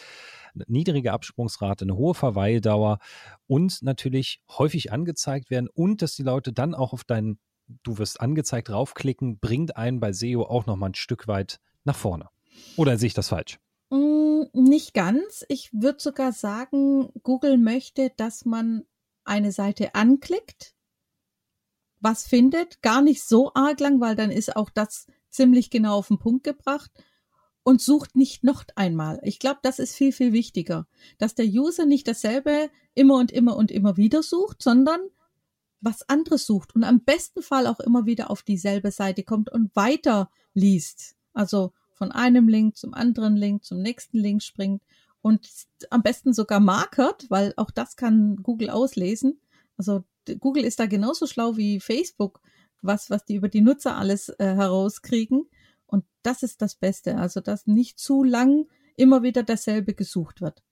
Niedrige Absprungsrate, eine hohe Verweildauer und natürlich häufig angezeigt werden und dass die Leute dann auch auf deinen, du wirst angezeigt, draufklicken, bringt einen bei SEO auch nochmal ein Stück weit nach vorne. Oder sehe ich das falsch? Mm, nicht ganz. Ich würde sogar sagen, Google möchte, dass man eine Seite anklickt, was findet, gar nicht so arg lang, weil dann ist auch das ziemlich genau auf den Punkt gebracht und sucht nicht noch einmal. Ich glaube, das ist viel, viel wichtiger, dass der User nicht dasselbe immer und immer und immer wieder sucht, sondern was anderes sucht und am besten Fall auch immer wieder auf dieselbe Seite kommt und weiter liest. Also von einem Link zum anderen Link, zum nächsten Link springt und am besten sogar markert, weil auch das kann Google auslesen. Also Google ist da genauso schlau wie Facebook, was, was die über die Nutzer alles äh, herauskriegen. Und das ist das Beste. Also, dass nicht zu lang immer wieder dasselbe gesucht wird.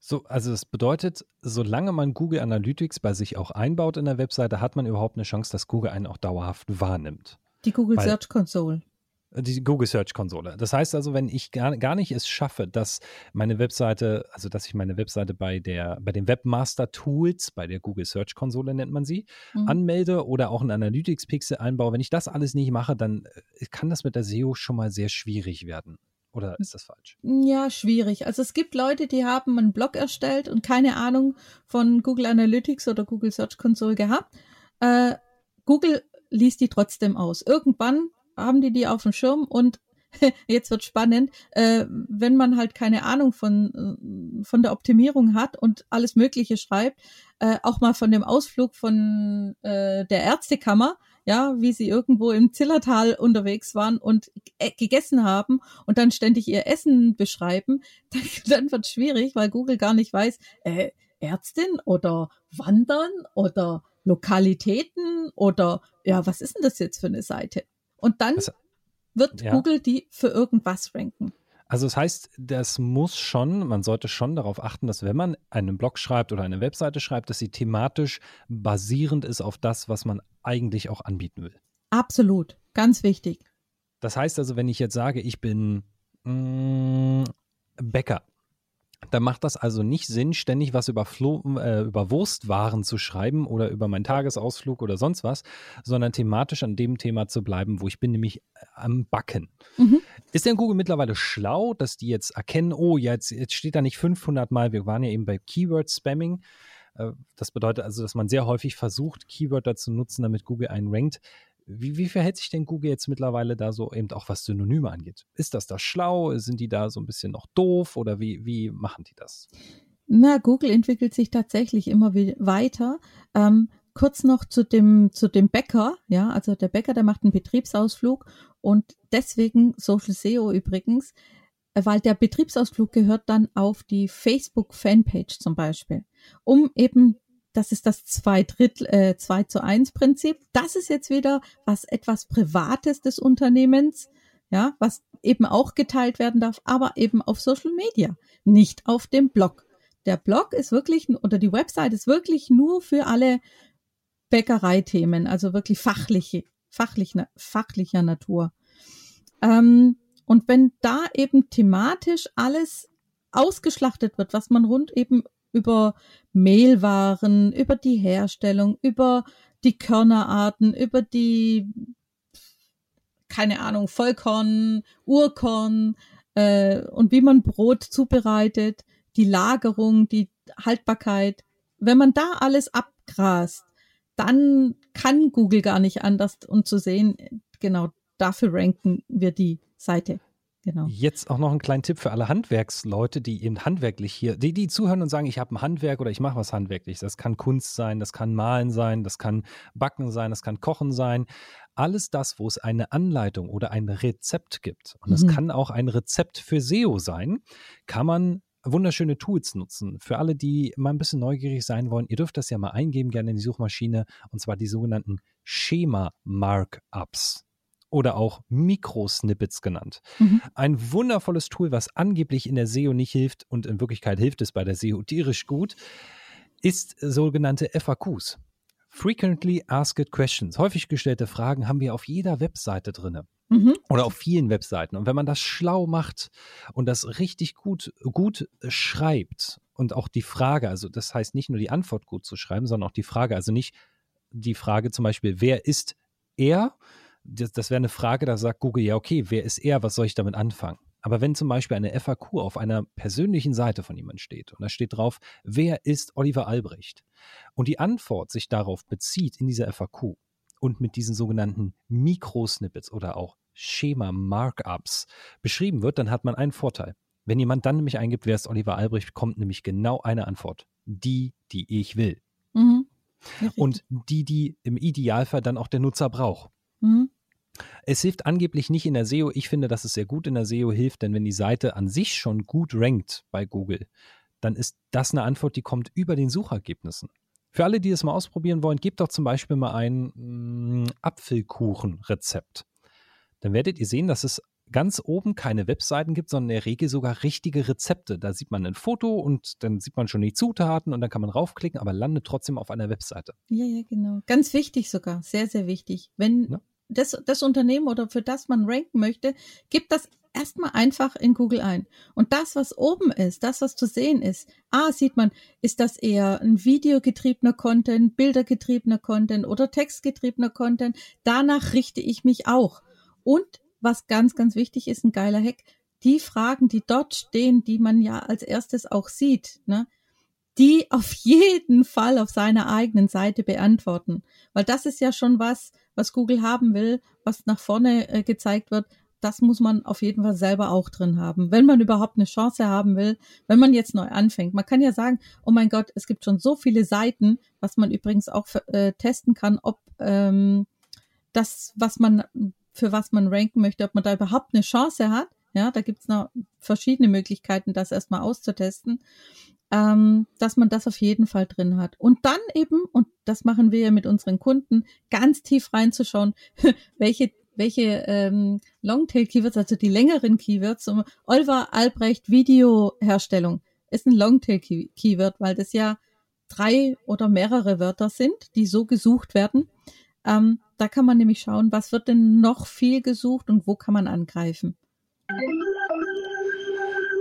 So, also das bedeutet, solange man Google Analytics bei sich auch einbaut in der Webseite, hat man überhaupt eine Chance, dass Google einen auch dauerhaft wahrnimmt. Die Google Weil, Search Console. Die Google Search Konsole. Das heißt also, wenn ich gar, gar nicht es schaffe, dass meine Webseite, also dass ich meine Webseite bei der, bei den Webmaster Tools, bei der Google Search Konsole nennt man sie, mhm. anmelde oder auch ein Analytics Pixel einbaue, wenn ich das alles nicht mache, dann äh, kann das mit der SEO schon mal sehr schwierig werden. Oder ist das falsch? Ja, schwierig. Also es gibt Leute, die haben einen Blog erstellt und keine Ahnung von Google Analytics oder Google Search Console gehabt. Äh, Google liest die trotzdem aus. Irgendwann haben die die auf dem Schirm und jetzt wird spannend, äh, wenn man halt keine Ahnung von, äh, von der Optimierung hat und alles Mögliche schreibt, äh, auch mal von dem Ausflug von äh, der Ärztekammer, ja, wie sie irgendwo im Zillertal unterwegs waren und gegessen haben und dann ständig ihr Essen beschreiben, dann, dann wird schwierig, weil Google gar nicht weiß, äh, Ärztin oder Wandern oder Lokalitäten oder ja, was ist denn das jetzt für eine Seite? Und dann das, wird ja. Google die für irgendwas ranken. Also das heißt, das muss schon, man sollte schon darauf achten, dass wenn man einen Blog schreibt oder eine Webseite schreibt, dass sie thematisch basierend ist auf das, was man eigentlich auch anbieten will. Absolut, ganz wichtig. Das heißt also, wenn ich jetzt sage, ich bin mh, mm, Bäcker, da macht das also nicht Sinn, ständig was über, Flo äh, über Wurstwaren zu schreiben oder über meinen Tagesausflug oder sonst was, sondern thematisch an dem Thema zu bleiben, wo ich bin, nämlich äh, am Backen. Mhm. Ist denn Google mittlerweile schlau, dass die jetzt erkennen, oh, jetzt, jetzt steht da nicht 500 Mal, wir waren ja eben bei Keyword-Spamming. Äh, das bedeutet also, dass man sehr häufig versucht, Keywörter zu nutzen, damit Google einen rankt. Wie, wie verhält sich denn Google jetzt mittlerweile da so eben auch was Synonyme angeht? Ist das da schlau? Sind die da so ein bisschen noch doof oder wie, wie machen die das? Na, Google entwickelt sich tatsächlich immer weiter. Ähm, kurz noch zu dem, zu dem Bäcker, ja, also der Bäcker, der macht einen Betriebsausflug und deswegen Social SEO übrigens, äh, weil der Betriebsausflug gehört dann auf die Facebook-Fanpage zum Beispiel, um eben das ist das zwei Drittel, äh, 2 zu 1 Prinzip. Das ist jetzt wieder was etwas Privates des Unternehmens, ja, was eben auch geteilt werden darf, aber eben auf Social Media, nicht auf dem Blog. Der Blog ist wirklich, oder die Website ist wirklich nur für alle Bäckereithemen, also wirklich fachliche, fachlich, fachlicher Natur. Ähm, und wenn da eben thematisch alles ausgeschlachtet wird, was man rund eben über Mehlwaren, über die Herstellung, über die Körnerarten, über die, keine Ahnung, Vollkorn, Urkorn äh, und wie man Brot zubereitet, die Lagerung, die Haltbarkeit. Wenn man da alles abgrast, dann kann Google gar nicht anders und zu sehen, genau dafür ranken wir die Seite. Genau. Jetzt auch noch ein kleiner Tipp für alle Handwerksleute, die eben handwerklich hier, die, die zuhören und sagen, ich habe ein Handwerk oder ich mache was handwerklich. Das kann Kunst sein, das kann Malen sein, das kann Backen sein, das kann Kochen sein. Alles das, wo es eine Anleitung oder ein Rezept gibt, und das mhm. kann auch ein Rezept für SEO sein, kann man wunderschöne Tools nutzen. Für alle, die mal ein bisschen neugierig sein wollen, ihr dürft das ja mal eingeben, gerne in die Suchmaschine, und zwar die sogenannten Schema-Markups oder auch Mikrosnippets genannt. Mhm. Ein wundervolles Tool, was angeblich in der SEO nicht hilft und in Wirklichkeit hilft es bei der SEO tierisch gut, ist sogenannte FAQs. Frequently Asked Questions. Häufig gestellte Fragen haben wir auf jeder Webseite drin. Mhm. Oder auf vielen Webseiten. Und wenn man das schlau macht und das richtig gut, gut schreibt und auch die Frage, also das heißt nicht nur die Antwort gut zu schreiben, sondern auch die Frage, also nicht die Frage zum Beispiel, wer ist er, das, das wäre eine Frage, da sagt Google, ja, okay, wer ist er, was soll ich damit anfangen? Aber wenn zum Beispiel eine FAQ auf einer persönlichen Seite von jemandem steht und da steht drauf, wer ist Oliver Albrecht? Und die Antwort sich darauf bezieht in dieser FAQ und mit diesen sogenannten Mikrosnippets oder auch Schema-Markups beschrieben wird, dann hat man einen Vorteil. Wenn jemand dann nämlich eingibt, wer ist Oliver Albrecht, kommt nämlich genau eine Antwort. Die, die ich will. Mhm. Und die, die im Idealfall dann auch der Nutzer braucht. Mhm. Es hilft angeblich nicht in der SEO. Ich finde, dass es sehr gut in der SEO hilft, denn wenn die Seite an sich schon gut rankt bei Google, dann ist das eine Antwort, die kommt über den Suchergebnissen. Für alle, die es mal ausprobieren wollen, gebt doch zum Beispiel mal ein mm, Apfelkuchenrezept. Dann werdet ihr sehen, dass es ganz oben keine Webseiten gibt, sondern in der Regel sogar richtige Rezepte. Da sieht man ein Foto und dann sieht man schon die Zutaten und dann kann man raufklicken, aber landet trotzdem auf einer Webseite. Ja, ja, genau. Ganz wichtig sogar, sehr, sehr wichtig. Wenn ja das, das Unternehmen oder für das man ranken möchte, gibt das erstmal einfach in Google ein. Und das, was oben ist, das, was zu sehen ist, ah, sieht man, ist das eher ein videogetriebener Content, bildergetriebener Content oder textgetriebener Content. Danach richte ich mich auch. Und was ganz, ganz wichtig ist, ein geiler Hack, die Fragen, die dort stehen, die man ja als erstes auch sieht, ne, die auf jeden Fall auf seiner eigenen Seite beantworten. Weil das ist ja schon was, was Google haben will, was nach vorne äh, gezeigt wird. Das muss man auf jeden Fall selber auch drin haben, wenn man überhaupt eine Chance haben will, wenn man jetzt neu anfängt. Man kann ja sagen, oh mein Gott, es gibt schon so viele Seiten, was man übrigens auch äh, testen kann, ob ähm, das, was man, für was man ranken möchte, ob man da überhaupt eine Chance hat. Ja, da gibt's noch verschiedene Möglichkeiten, das erstmal auszutesten ähm, dass man das auf jeden Fall drin hat. Und dann eben, und das machen wir ja mit unseren Kunden, ganz tief reinzuschauen, welche welche ähm, Longtail-Keywords, also die längeren Keywords, um Oliver Albrecht Videoherstellung ist ein Longtail-Keyword, weil das ja drei oder mehrere Wörter sind, die so gesucht werden. Ähm, da kann man nämlich schauen, was wird denn noch viel gesucht und wo kann man angreifen.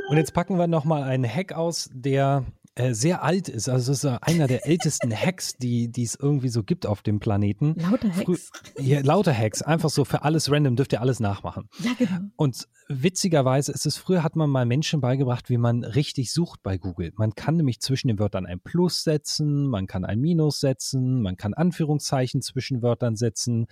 Und jetzt packen wir nochmal einen Hack aus, der äh, sehr alt ist. Also es ist äh, einer der ältesten Hacks, die, die es irgendwie so gibt auf dem Planeten. Lauter Hacks. Frü ja, lauter Hacks. Einfach so für alles random dürft ihr alles nachmachen. Ja, genau. Und witzigerweise ist es, früher hat man mal Menschen beigebracht, wie man richtig sucht bei Google. Man kann nämlich zwischen den Wörtern ein Plus setzen, man kann ein Minus setzen, man kann Anführungszeichen zwischen Wörtern setzen.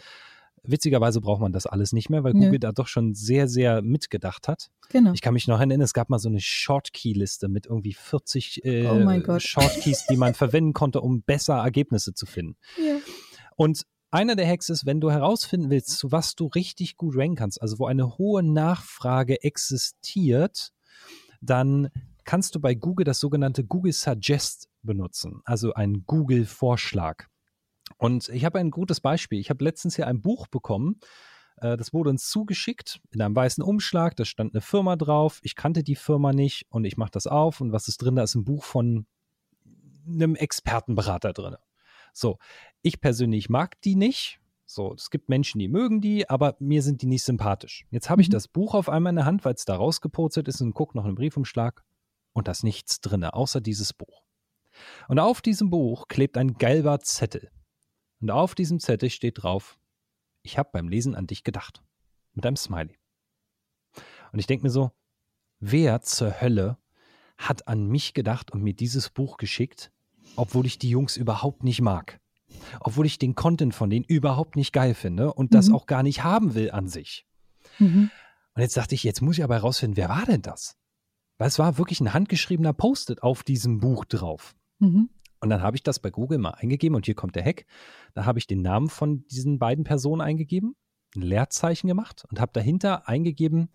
Witzigerweise braucht man das alles nicht mehr, weil Google Nö. da doch schon sehr, sehr mitgedacht hat. Genau. Ich kann mich noch erinnern, es gab mal so eine Shortkey-Liste mit irgendwie 40 äh, oh Shortkeys, die man verwenden konnte, um besser Ergebnisse zu finden. Ja. Und einer der Hacks ist, wenn du herausfinden willst, zu was du richtig gut ranken kannst, also wo eine hohe Nachfrage existiert, dann kannst du bei Google das sogenannte Google Suggest benutzen, also einen Google-Vorschlag. Und ich habe ein gutes Beispiel. Ich habe letztens hier ein Buch bekommen. Äh, das wurde uns zugeschickt in einem weißen Umschlag. Da stand eine Firma drauf. Ich kannte die Firma nicht und ich mache das auf. Und was ist drin? Da ist ein Buch von einem Expertenberater drin. So, ich persönlich mag die nicht. So, es gibt Menschen, die mögen die, aber mir sind die nicht sympathisch. Jetzt habe ich mhm. das Buch auf einmal in der Hand, weil es da rausgepurzelt ist und gucke noch einen Briefumschlag und da ist nichts drin, außer dieses Buch. Und auf diesem Buch klebt ein gelber Zettel. Und auf diesem Zettel steht drauf, ich habe beim Lesen an dich gedacht. Mit einem Smiley. Und ich denke mir so, wer zur Hölle hat an mich gedacht und mir dieses Buch geschickt, obwohl ich die Jungs überhaupt nicht mag? Obwohl ich den Content von denen überhaupt nicht geil finde und mhm. das auch gar nicht haben will an sich. Mhm. Und jetzt dachte ich, jetzt muss ich aber herausfinden, wer war denn das? Weil es war wirklich ein handgeschriebener Post-it auf diesem Buch drauf. Mhm. Und dann habe ich das bei Google mal eingegeben und hier kommt der Hack. Da habe ich den Namen von diesen beiden Personen eingegeben, ein Leerzeichen gemacht und habe dahinter eingegeben,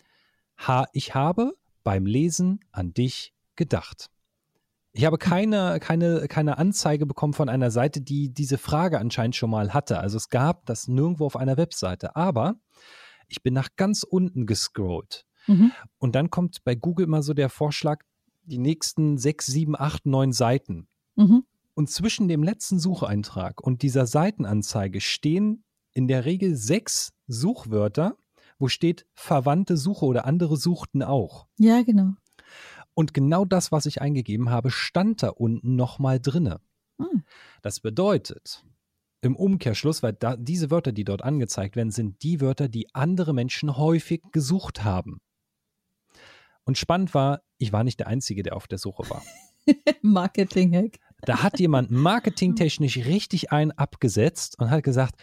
ha, ich habe beim Lesen an dich gedacht. Ich habe keine, keine, keine Anzeige bekommen von einer Seite, die diese Frage anscheinend schon mal hatte. Also es gab das nirgendwo auf einer Webseite. Aber ich bin nach ganz unten gescrollt. Mhm. Und dann kommt bei Google immer so der Vorschlag, die nächsten sechs, sieben, acht, neun Seiten. Mhm. Und zwischen dem letzten Sucheintrag und dieser Seitenanzeige stehen in der Regel sechs Suchwörter, wo steht verwandte Suche oder andere suchten auch. Ja, genau. Und genau das, was ich eingegeben habe, stand da unten nochmal drinne. Hm. Das bedeutet, im Umkehrschluss, weil da, diese Wörter, die dort angezeigt werden, sind die Wörter, die andere Menschen häufig gesucht haben. Und spannend war, ich war nicht der Einzige, der auf der Suche war. Marketing-Hack. Da hat jemand marketingtechnisch richtig ein abgesetzt und hat gesagt,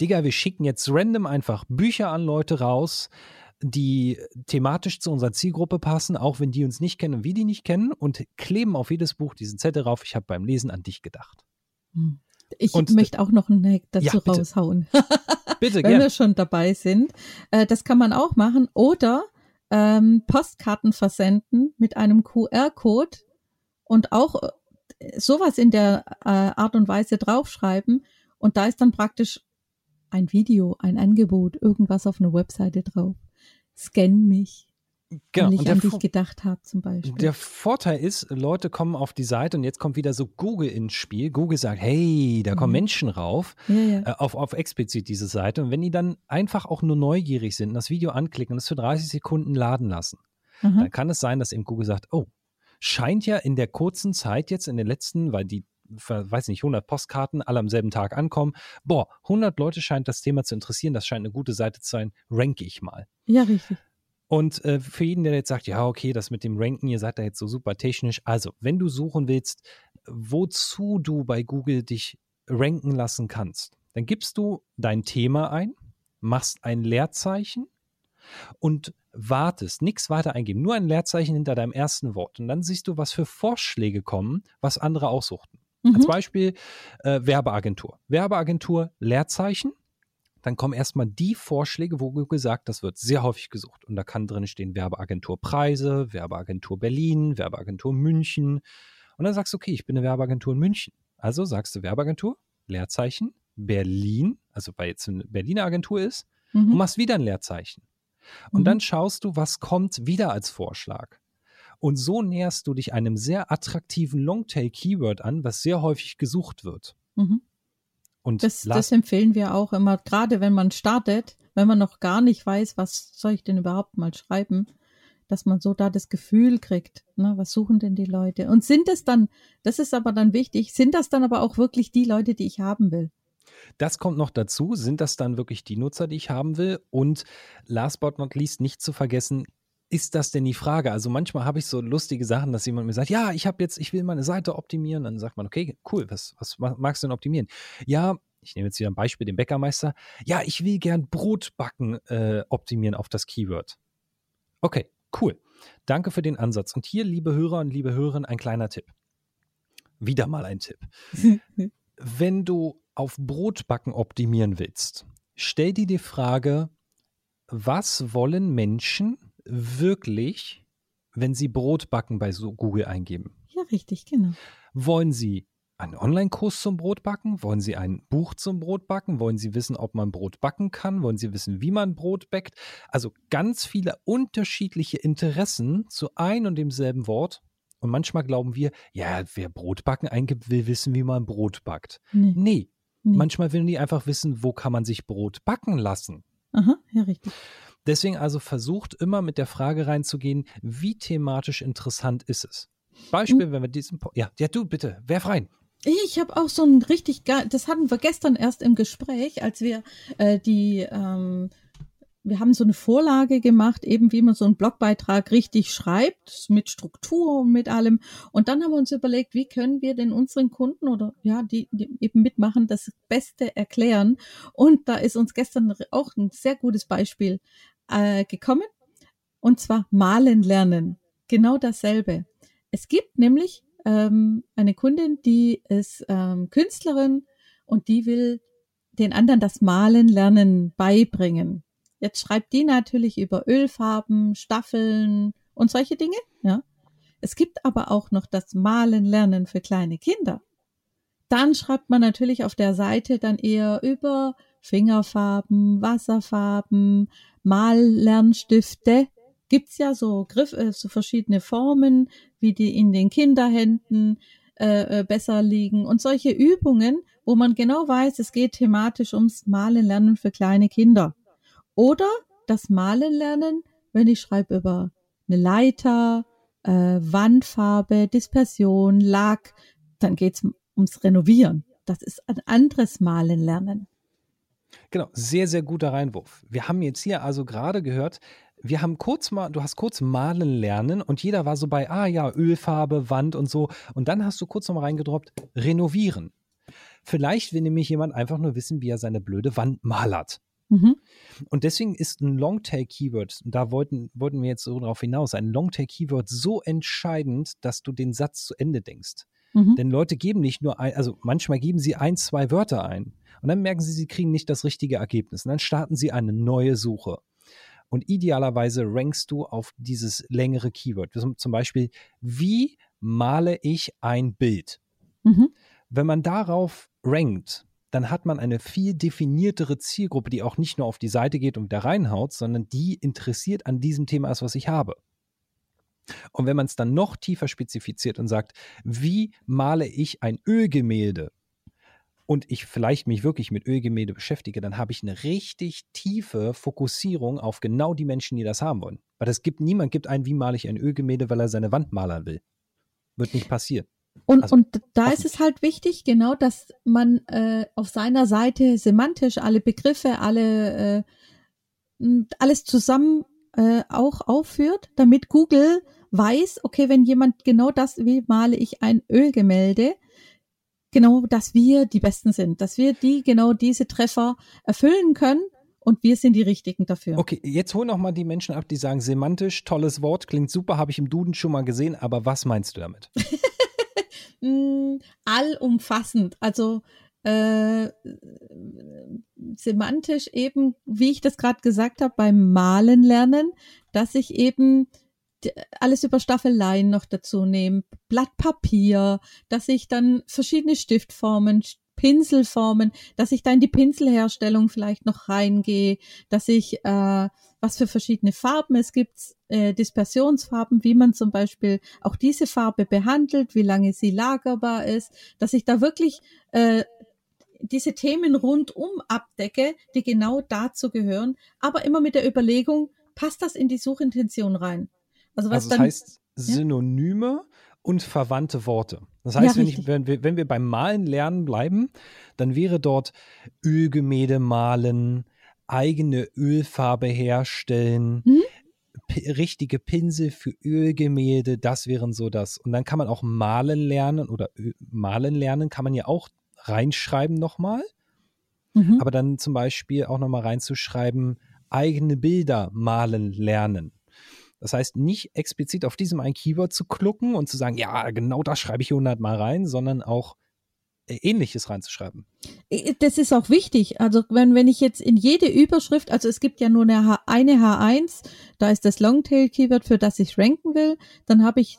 Digga, wir schicken jetzt random einfach Bücher an Leute raus, die thematisch zu unserer Zielgruppe passen, auch wenn die uns nicht kennen und wir die nicht kennen und kleben auf jedes Buch diesen Zettel drauf. Ich habe beim Lesen an dich gedacht. Hm. Ich und, möchte auch noch einen Hack dazu ja, bitte. raushauen. bitte, Wenn gern. wir schon dabei sind. Äh, das kann man auch machen. Oder ähm, Postkarten versenden mit einem QR-Code und auch sowas in der äh, Art und Weise draufschreiben. Und da ist dann praktisch ein Video, ein Angebot, irgendwas auf einer Webseite drauf. Scan mich. Genau. Wenn ich an dich gedacht habe, zum Beispiel. Der Vorteil ist, Leute kommen auf die Seite und jetzt kommt wieder so Google ins Spiel. Google sagt, hey, da kommen mhm. Menschen rauf, ja, ja. Äh, auf, auf explizit diese Seite. Und wenn die dann einfach auch nur neugierig sind, das Video anklicken und es für 30 Sekunden laden lassen, mhm. dann kann es sein, dass eben Google sagt, oh, scheint ja in der kurzen Zeit jetzt, in den letzten, weil die weiß nicht, 100 Postkarten alle am selben Tag ankommen. Boah, 100 Leute scheint das Thema zu interessieren, das scheint eine gute Seite zu sein, ranke ich mal. Ja, richtig. Und äh, für jeden, der jetzt sagt, ja, okay, das mit dem Ranken, ihr seid da jetzt so super technisch. Also, wenn du suchen willst, wozu du bei Google dich ranken lassen kannst, dann gibst du dein Thema ein, machst ein Leerzeichen und wartest, nichts weiter eingeben, nur ein Leerzeichen hinter deinem ersten Wort. Und dann siehst du, was für Vorschläge kommen, was andere aussuchten. Mhm. Als Beispiel äh, Werbeagentur. Werbeagentur, Leerzeichen. Dann kommen erstmal die Vorschläge, wo gesagt, das wird sehr häufig gesucht. Und da kann drin stehen Werbeagentur Preise, Werbeagentur Berlin, Werbeagentur München. Und dann sagst du, okay, ich bin eine Werbeagentur in München. Also sagst du Werbeagentur, Leerzeichen, Berlin, also weil jetzt eine Berliner Agentur ist, mhm. und machst wieder ein Leerzeichen. Und mhm. dann schaust du, was kommt wieder als Vorschlag. Und so näherst du dich einem sehr attraktiven Longtail-Keyword an, was sehr häufig gesucht wird. Mhm. Und das, das empfehlen wir auch immer, gerade wenn man startet, wenn man noch gar nicht weiß, was soll ich denn überhaupt mal schreiben, dass man so da das Gefühl kriegt, ne, was suchen denn die Leute? Und sind es dann, das ist aber dann wichtig, sind das dann aber auch wirklich die Leute, die ich haben will? Das kommt noch dazu. Sind das dann wirklich die Nutzer, die ich haben will? Und last but not least, nicht zu vergessen, ist das denn die Frage? Also manchmal habe ich so lustige Sachen, dass jemand mir sagt, ja, ich habe jetzt, ich will meine Seite optimieren. Dann sagt man, okay, cool, was, was magst du denn optimieren? Ja, ich nehme jetzt wieder ein Beispiel, den Bäckermeister. Ja, ich will gern Brotbacken äh, optimieren auf das Keyword. Okay, cool. Danke für den Ansatz. Und hier, liebe Hörer und liebe Hörerinnen, ein kleiner Tipp. Wieder mal ein Tipp. Wenn du auf Brotbacken optimieren willst, stell dir die Frage, was wollen Menschen wirklich, wenn sie Brotbacken bei Google eingeben? Ja, richtig, genau. Wollen sie einen Online-Kurs zum Brotbacken? Wollen Sie ein Buch zum Brotbacken? Wollen Sie wissen, ob man Brot backen kann? Wollen Sie wissen, wie man Brot backt? Also ganz viele unterschiedliche Interessen zu ein und demselben Wort. Und manchmal glauben wir, ja, wer Brotbacken eingibt, will wissen, wie man Brot backt. Nee. nee. Nee. Manchmal will die einfach wissen, wo kann man sich Brot backen lassen. Aha, ja, richtig. Deswegen also versucht immer mit der Frage reinzugehen, wie thematisch interessant ist es? Beispiel, hm. wenn wir diesen. Po ja, ja, du bitte, werf rein. Ich habe auch so ein richtig geil, das hatten wir gestern erst im Gespräch, als wir äh, die, ähm, wir haben so eine Vorlage gemacht, eben wie man so einen Blogbeitrag richtig schreibt, mit Struktur und mit allem. Und dann haben wir uns überlegt, wie können wir denn unseren Kunden oder ja, die, die eben mitmachen, das Beste erklären. Und da ist uns gestern auch ein sehr gutes Beispiel äh, gekommen. Und zwar malen lernen. Genau dasselbe. Es gibt nämlich ähm, eine Kundin, die ist ähm, Künstlerin und die will den anderen das Malen lernen beibringen. Jetzt schreibt die natürlich über Ölfarben, Staffeln und solche Dinge, ja. Es gibt aber auch noch das Malen lernen für kleine Kinder. Dann schreibt man natürlich auf der Seite dann eher über Fingerfarben, Wasserfarben, Mallерnstifte gibt's ja so Griff, äh, so verschiedene Formen, wie die in den Kinderhänden äh, äh, besser liegen und solche Übungen, wo man genau weiß, es geht thematisch ums Malen lernen für kleine Kinder. Oder das Malen lernen, wenn ich schreibe über eine Leiter, äh, Wandfarbe, Dispersion, Lack, dann geht's ums Renovieren. Das ist ein anderes Malen lernen. Genau, sehr, sehr guter Reinwurf. Wir haben jetzt hier also gerade gehört, wir haben kurz mal, du hast kurz malen lernen und jeder war so bei, ah ja, Ölfarbe, Wand und so. Und dann hast du kurz noch mal reingedroppt, renovieren. Vielleicht will nämlich jemand einfach nur wissen, wie er seine blöde Wand malert. Mhm. Und deswegen ist ein Longtail-Keyword, da wollten, wollten wir jetzt so darauf hinaus, ein Longtail-Keyword so entscheidend, dass du den Satz zu Ende denkst. Mhm. Denn Leute geben nicht nur ein, also manchmal geben sie ein, zwei Wörter ein und dann merken sie, sie kriegen nicht das richtige Ergebnis. Und dann starten sie eine neue Suche. Und idealerweise rankst du auf dieses längere Keyword. Zum Beispiel, wie male ich ein Bild? Mhm. Wenn man darauf rankt, dann hat man eine viel definiertere Zielgruppe, die auch nicht nur auf die Seite geht und da reinhaut, sondern die interessiert an diesem Thema ist, was ich habe. Und wenn man es dann noch tiefer spezifiziert und sagt, wie male ich ein Ölgemälde? und ich vielleicht mich wirklich mit Ölgemälde beschäftige, dann habe ich eine richtig tiefe Fokussierung auf genau die Menschen, die das haben wollen. Weil es gibt, niemand gibt ein, wie male ich ein Ölgemälde, weil er seine Wand malern will. Wird nicht passieren. Und, also, und da ist es halt wichtig, genau, dass man äh, auf seiner Seite semantisch alle Begriffe, alle äh, alles zusammen äh, auch aufführt, damit Google weiß, okay, wenn jemand genau das, wie male ich ein Ölgemälde, genau, dass wir die Besten sind, dass wir die genau diese Treffer erfüllen können und wir sind die Richtigen dafür. Okay, jetzt hol noch mal die Menschen ab, die sagen semantisch, tolles Wort, klingt super, habe ich im Duden schon mal gesehen, aber was meinst du damit? mm, allumfassend, also äh, semantisch eben, wie ich das gerade gesagt habe, beim Malen lernen, dass ich eben alles über Staffeleien noch dazu nehmen, Blatt Papier, dass ich dann verschiedene Stiftformen Pinselformen, dass ich da in die Pinselherstellung vielleicht noch reingehe, dass ich äh, was für verschiedene Farben es gibt, äh, Dispersionsfarben, wie man zum Beispiel auch diese Farbe behandelt, wie lange sie lagerbar ist, dass ich da wirklich äh, diese Themen rundum abdecke, die genau dazu gehören, aber immer mit der Überlegung, passt das in die Suchintention rein? Also was also das dann, heißt Synonyme ja? und verwandte Worte. Das heißt, ja, wenn, ich, wenn, wir, wenn wir beim Malen lernen bleiben, dann wäre dort Ölgemälde malen, eigene Ölfarbe herstellen, mhm. richtige Pinsel für Ölgemälde, das wären so das. Und dann kann man auch malen lernen oder malen lernen kann man ja auch reinschreiben nochmal. Mhm. Aber dann zum Beispiel auch nochmal reinzuschreiben, eigene Bilder malen lernen. Das heißt, nicht explizit auf diesem ein Keyword zu klucken und zu sagen, ja, genau das schreibe ich 100 Mal rein, sondern auch Ähnliches reinzuschreiben. Das ist auch wichtig. Also wenn, wenn ich jetzt in jede Überschrift, also es gibt ja nur eine, H, eine H1, da ist das Longtail-Keyword, für das ich ranken will, dann habe ich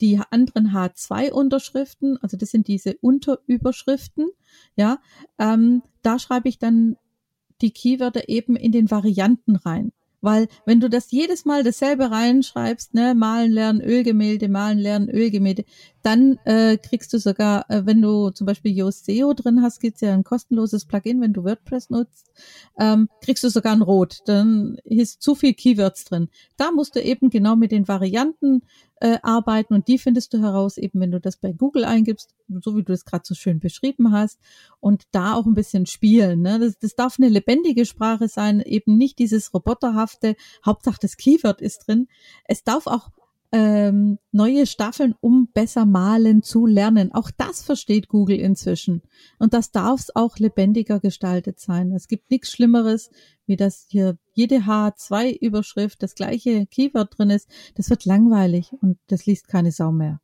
die anderen H2-Unterschriften, also das sind diese Unterüberschriften, ja, ähm, da schreibe ich dann die Keywörter eben in den Varianten rein. Weil wenn du das jedes Mal dasselbe reinschreibst, ne, malen lernen, Ölgemälde, malen lernen, Ölgemälde, dann äh, kriegst du sogar, äh, wenn du zum Beispiel Yoast SEO drin hast, gibt's ja ein kostenloses Plugin, wenn du WordPress nutzt, ähm, kriegst du sogar ein Rot. Dann ist zu viel Keywords drin. Da musst du eben genau mit den Varianten äh, arbeiten und die findest du heraus, eben wenn du das bei Google eingibst, so wie du es gerade so schön beschrieben hast und da auch ein bisschen spielen. Ne? Das, das darf eine lebendige Sprache sein, eben nicht dieses roboterhafte, Hauptsache das Keyword ist drin. Es darf auch ähm, neue Staffeln, um besser malen zu lernen. Auch das versteht Google inzwischen. Und das darf es auch lebendiger gestaltet sein. Es gibt nichts Schlimmeres, wie das hier jede H2-Überschrift das gleiche Keyword drin ist. Das wird langweilig und das liest keine Sau mehr.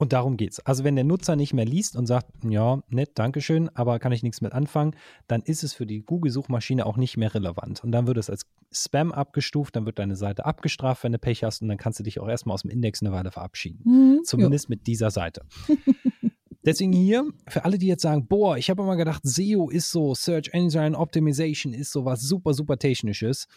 Und darum geht's. Also wenn der Nutzer nicht mehr liest und sagt, ja, nett, Dankeschön, aber kann ich nichts mit anfangen, dann ist es für die Google-Suchmaschine auch nicht mehr relevant. Und dann wird es als Spam abgestuft, dann wird deine Seite abgestraft, wenn du Pech hast und dann kannst du dich auch erstmal aus dem Index eine Weile verabschieden. Mhm, Zumindest jo. mit dieser Seite. Deswegen hier, für alle, die jetzt sagen, boah, ich habe immer gedacht, SEO ist so, Search Engine Optimization ist so was super, super Technisches.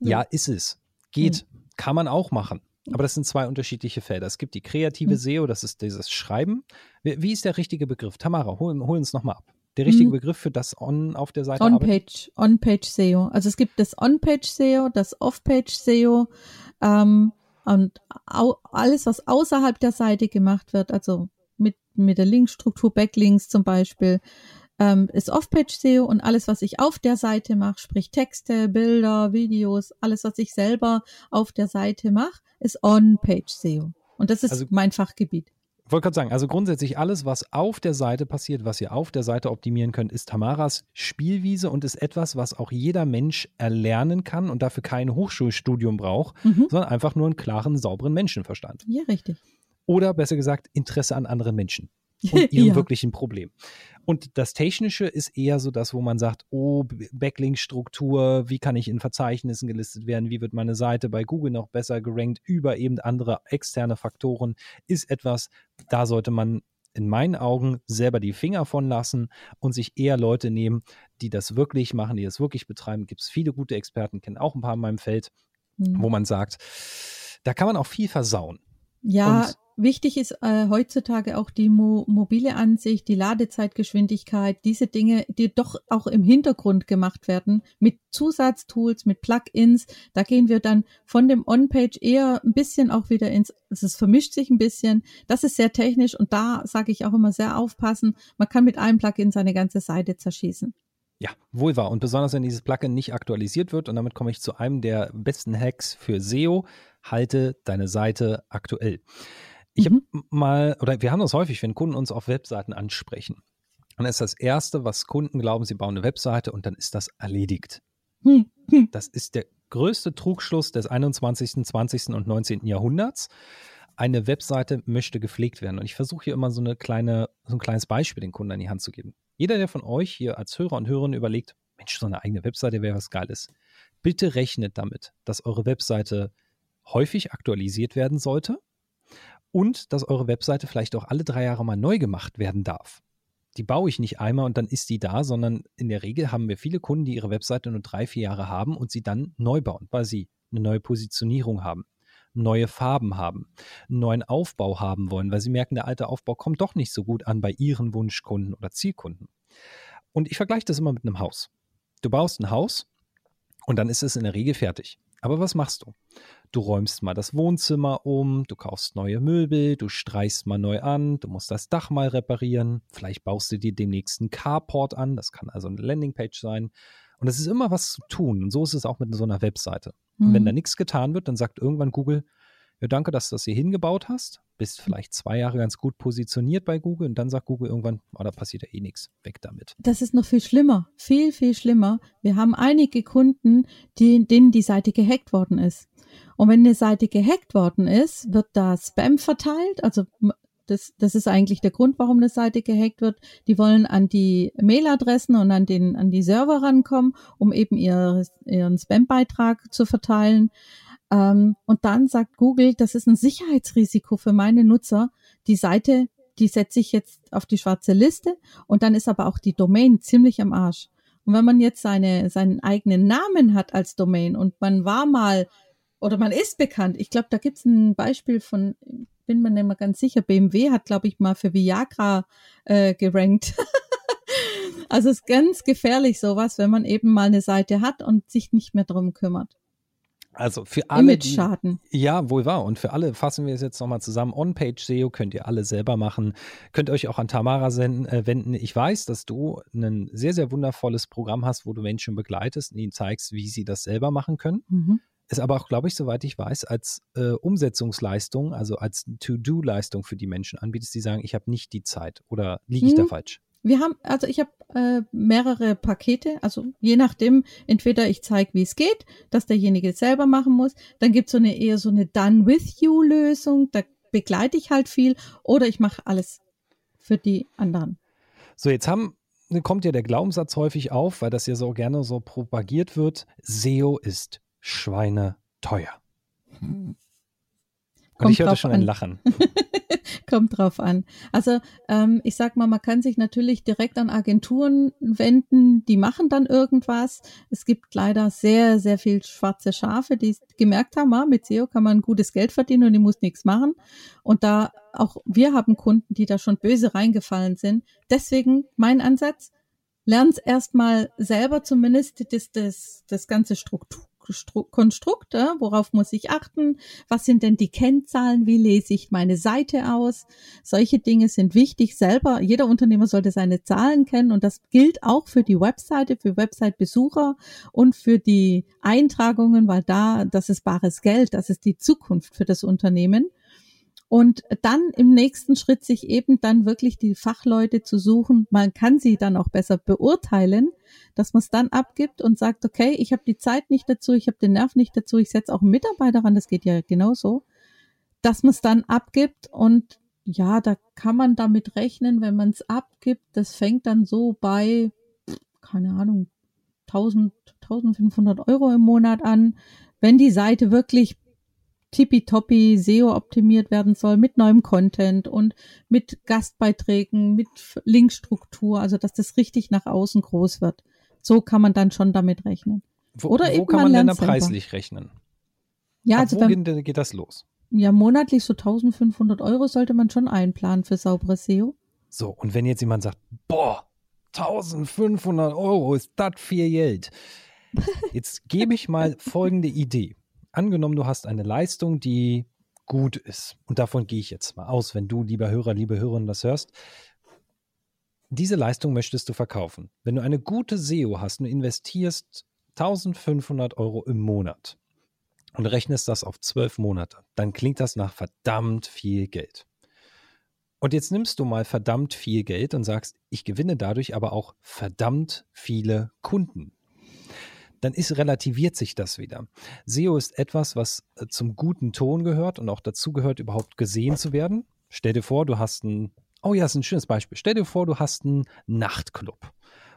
Ja, ja ist es. Geht. Mhm. Kann man auch machen. Aber das sind zwei unterschiedliche Felder. Es gibt die kreative mhm. SEO, das ist dieses Schreiben. Wie, wie ist der richtige Begriff? Tamara, hol, hol uns nochmal ab. Der richtige mhm. Begriff für das On auf der Seite? On-Page, On-Page SEO. Also es gibt das On-Page SEO, das Off-Page SEO ähm, und alles, was außerhalb der Seite gemacht wird, also mit, mit der Linkstruktur, Backlinks zum Beispiel, ähm, ist Off-Page SEO und alles, was ich auf der Seite mache, sprich Texte, Bilder, Videos, alles, was ich selber auf der Seite mache, ist On-Page SEO. Und das ist also, mein Fachgebiet. Ich wollte gerade sagen, also grundsätzlich alles, was auf der Seite passiert, was ihr auf der Seite optimieren könnt, ist Tamaras Spielwiese und ist etwas, was auch jeder Mensch erlernen kann und dafür kein Hochschulstudium braucht, mhm. sondern einfach nur einen klaren, sauberen Menschenverstand. Ja, richtig. Oder besser gesagt, Interesse an anderen Menschen und ihrem ja. wirklichen Problem. Und das Technische ist eher so das, wo man sagt, oh, Backlink-Struktur, wie kann ich in Verzeichnissen gelistet werden, wie wird meine Seite bei Google noch besser gerankt über eben andere externe Faktoren, ist etwas, da sollte man in meinen Augen selber die Finger von lassen und sich eher Leute nehmen, die das wirklich machen, die das wirklich betreiben. Gibt es viele gute Experten, kennen auch ein paar in meinem Feld, mhm. wo man sagt, da kann man auch viel versauen. Ja, und Wichtig ist äh, heutzutage auch die Mo mobile Ansicht, die Ladezeitgeschwindigkeit, diese Dinge, die doch auch im Hintergrund gemacht werden mit Zusatztools, mit Plugins. Da gehen wir dann von dem On-Page eher ein bisschen auch wieder ins, also es vermischt sich ein bisschen. Das ist sehr technisch und da sage ich auch immer sehr aufpassen. Man kann mit einem Plugin seine ganze Seite zerschießen. Ja, wohl wahr. Und besonders wenn dieses Plugin nicht aktualisiert wird, und damit komme ich zu einem der besten Hacks für SEO, halte deine Seite aktuell. Ich mhm. habe mal, oder wir haben das häufig, wenn Kunden uns auf Webseiten ansprechen. Dann ist das Erste, was Kunden glauben, sie bauen eine Webseite und dann ist das erledigt. Mhm. Das ist der größte Trugschluss des 21., 20. und 19. Jahrhunderts. Eine Webseite möchte gepflegt werden. Und ich versuche hier immer so, eine kleine, so ein kleines Beispiel den Kunden an die Hand zu geben. Jeder, der von euch hier als Hörer und Hörerin überlegt, Mensch, so eine eigene Webseite wäre was Geiles. Bitte rechnet damit, dass eure Webseite häufig aktualisiert werden sollte und dass eure Webseite vielleicht auch alle drei Jahre mal neu gemacht werden darf. die baue ich nicht einmal und dann ist die da, sondern in der Regel haben wir viele Kunden, die ihre Webseite nur drei, vier Jahre haben und sie dann neu bauen, weil sie eine neue Positionierung haben, neue Farben haben, einen neuen Aufbau haben wollen, weil sie merken, der alte Aufbau kommt doch nicht so gut an bei ihren Wunschkunden oder Zielkunden. Und ich vergleiche das immer mit einem Haus. Du baust ein Haus und dann ist es in der Regel fertig. Aber was machst du? Du räumst mal das Wohnzimmer um, du kaufst neue Möbel, du streichst mal neu an, du musst das Dach mal reparieren, vielleicht baust du dir demnächst einen Carport an, das kann also eine Landingpage sein. Und es ist immer was zu tun. Und so ist es auch mit so einer Webseite. Mhm. Und wenn mhm. da nichts getan wird, dann sagt irgendwann Google, ja, danke, dass du das hier hingebaut hast. Bist vielleicht zwei Jahre ganz gut positioniert bei Google und dann sagt Google irgendwann, oh, da passiert ja eh nichts, weg damit. Das ist noch viel schlimmer, viel, viel schlimmer. Wir haben einige Kunden, die, denen die Seite gehackt worden ist. Und wenn eine Seite gehackt worden ist, wird da Spam verteilt. Also das, das ist eigentlich der Grund, warum eine Seite gehackt wird. Die wollen an die Mailadressen und an den an die Server rankommen, um eben ihr, ihren Spam-Beitrag zu verteilen. Ähm, und dann sagt Google, das ist ein Sicherheitsrisiko für meine Nutzer. Die Seite, die setze ich jetzt auf die schwarze Liste und dann ist aber auch die Domain ziemlich am Arsch. Und wenn man jetzt seine, seinen eigenen Namen hat als Domain und man war mal oder man ist bekannt, ich glaube, da gibt's ein Beispiel von, bin mir nicht mehr ganz sicher, BMW hat, glaube ich, mal für Viagra äh, gerankt. also es ist ganz gefährlich sowas, wenn man eben mal eine Seite hat und sich nicht mehr drum kümmert. Also für alle. Image-Schaden. Ja, wohl wahr. Und für alle fassen wir es jetzt nochmal zusammen. On-Page SEO könnt ihr alle selber machen. Könnt euch auch an Tamara senden, äh, wenden. Ich weiß, dass du ein sehr, sehr wundervolles Programm hast, wo du Menschen begleitest und ihnen zeigst, wie sie das selber machen können. Mhm. Ist aber auch, glaube ich, soweit ich weiß, als äh, Umsetzungsleistung, also als To-Do-Leistung für die Menschen anbietest, die sagen, ich habe nicht die Zeit. Oder liege ich mhm. da falsch? Wir haben, also ich habe äh, mehrere Pakete, also je nachdem, entweder ich zeige, wie es geht, dass derjenige es selber machen muss, dann gibt es so eine eher so eine Done-with-you-Lösung, da begleite ich halt viel, oder ich mache alles für die anderen. So, jetzt haben, kommt ja der Glaubenssatz häufig auf, weil das ja so gerne so propagiert wird, SEO ist schweineteuer. Hm. Und Kommt ich hörte schon an. ein Lachen. Kommt drauf an. Also ähm, ich sag mal, man kann sich natürlich direkt an Agenturen wenden, die machen dann irgendwas. Es gibt leider sehr, sehr viel schwarze Schafe, die gemerkt haben, ah, mit SEO kann man gutes Geld verdienen und ich muss nichts machen. Und da auch wir haben Kunden, die da schon böse reingefallen sind. Deswegen mein Ansatz, lern's erstmal selber zumindest das, das, das ganze Struktur Konstrukte, worauf muss ich achten, was sind denn die Kennzahlen, wie lese ich meine Seite aus. Solche Dinge sind wichtig selber. Jeder Unternehmer sollte seine Zahlen kennen und das gilt auch für die Webseite, für Website-Besucher und für die Eintragungen, weil da, das ist bares Geld, das ist die Zukunft für das Unternehmen. Und dann im nächsten Schritt sich eben dann wirklich die Fachleute zu suchen. Man kann sie dann auch besser beurteilen, dass man es dann abgibt und sagt, okay, ich habe die Zeit nicht dazu, ich habe den Nerv nicht dazu, ich setze auch einen Mitarbeiter ran, das geht ja genauso, dass man es dann abgibt und ja, da kann man damit rechnen, wenn man es abgibt, das fängt dann so bei, keine Ahnung, 1000, 1500 Euro im Monat an. Wenn die Seite wirklich tippitoppi SEO optimiert werden soll mit neuem Content und mit Gastbeiträgen, mit Linkstruktur, also dass das richtig nach außen groß wird. So kann man dann schon damit rechnen. Wo, Oder wo eben kann man, man denn da preislich rechnen? Ja, Ab also wo beim, geht das los? Ja, monatlich so 1500 Euro sollte man schon einplanen für saubere SEO. So, und wenn jetzt jemand sagt, boah, 1500 Euro, ist das viel Geld. Jetzt gebe ich mal folgende Idee angenommen, du hast eine Leistung, die gut ist. Und davon gehe ich jetzt mal aus, wenn du, lieber Hörer, liebe Hörerin, das hörst. Diese Leistung möchtest du verkaufen. Wenn du eine gute SEO hast und investierst 1500 Euro im Monat und rechnest das auf zwölf Monate, dann klingt das nach verdammt viel Geld. Und jetzt nimmst du mal verdammt viel Geld und sagst, ich gewinne dadurch aber auch verdammt viele Kunden dann ist relativiert sich das wieder. SEO ist etwas, was äh, zum guten Ton gehört und auch dazu gehört, überhaupt gesehen zu werden. Stell dir vor, du hast ein, oh ja, ist ein schönes Beispiel. Stell dir vor, du hast einen Nachtclub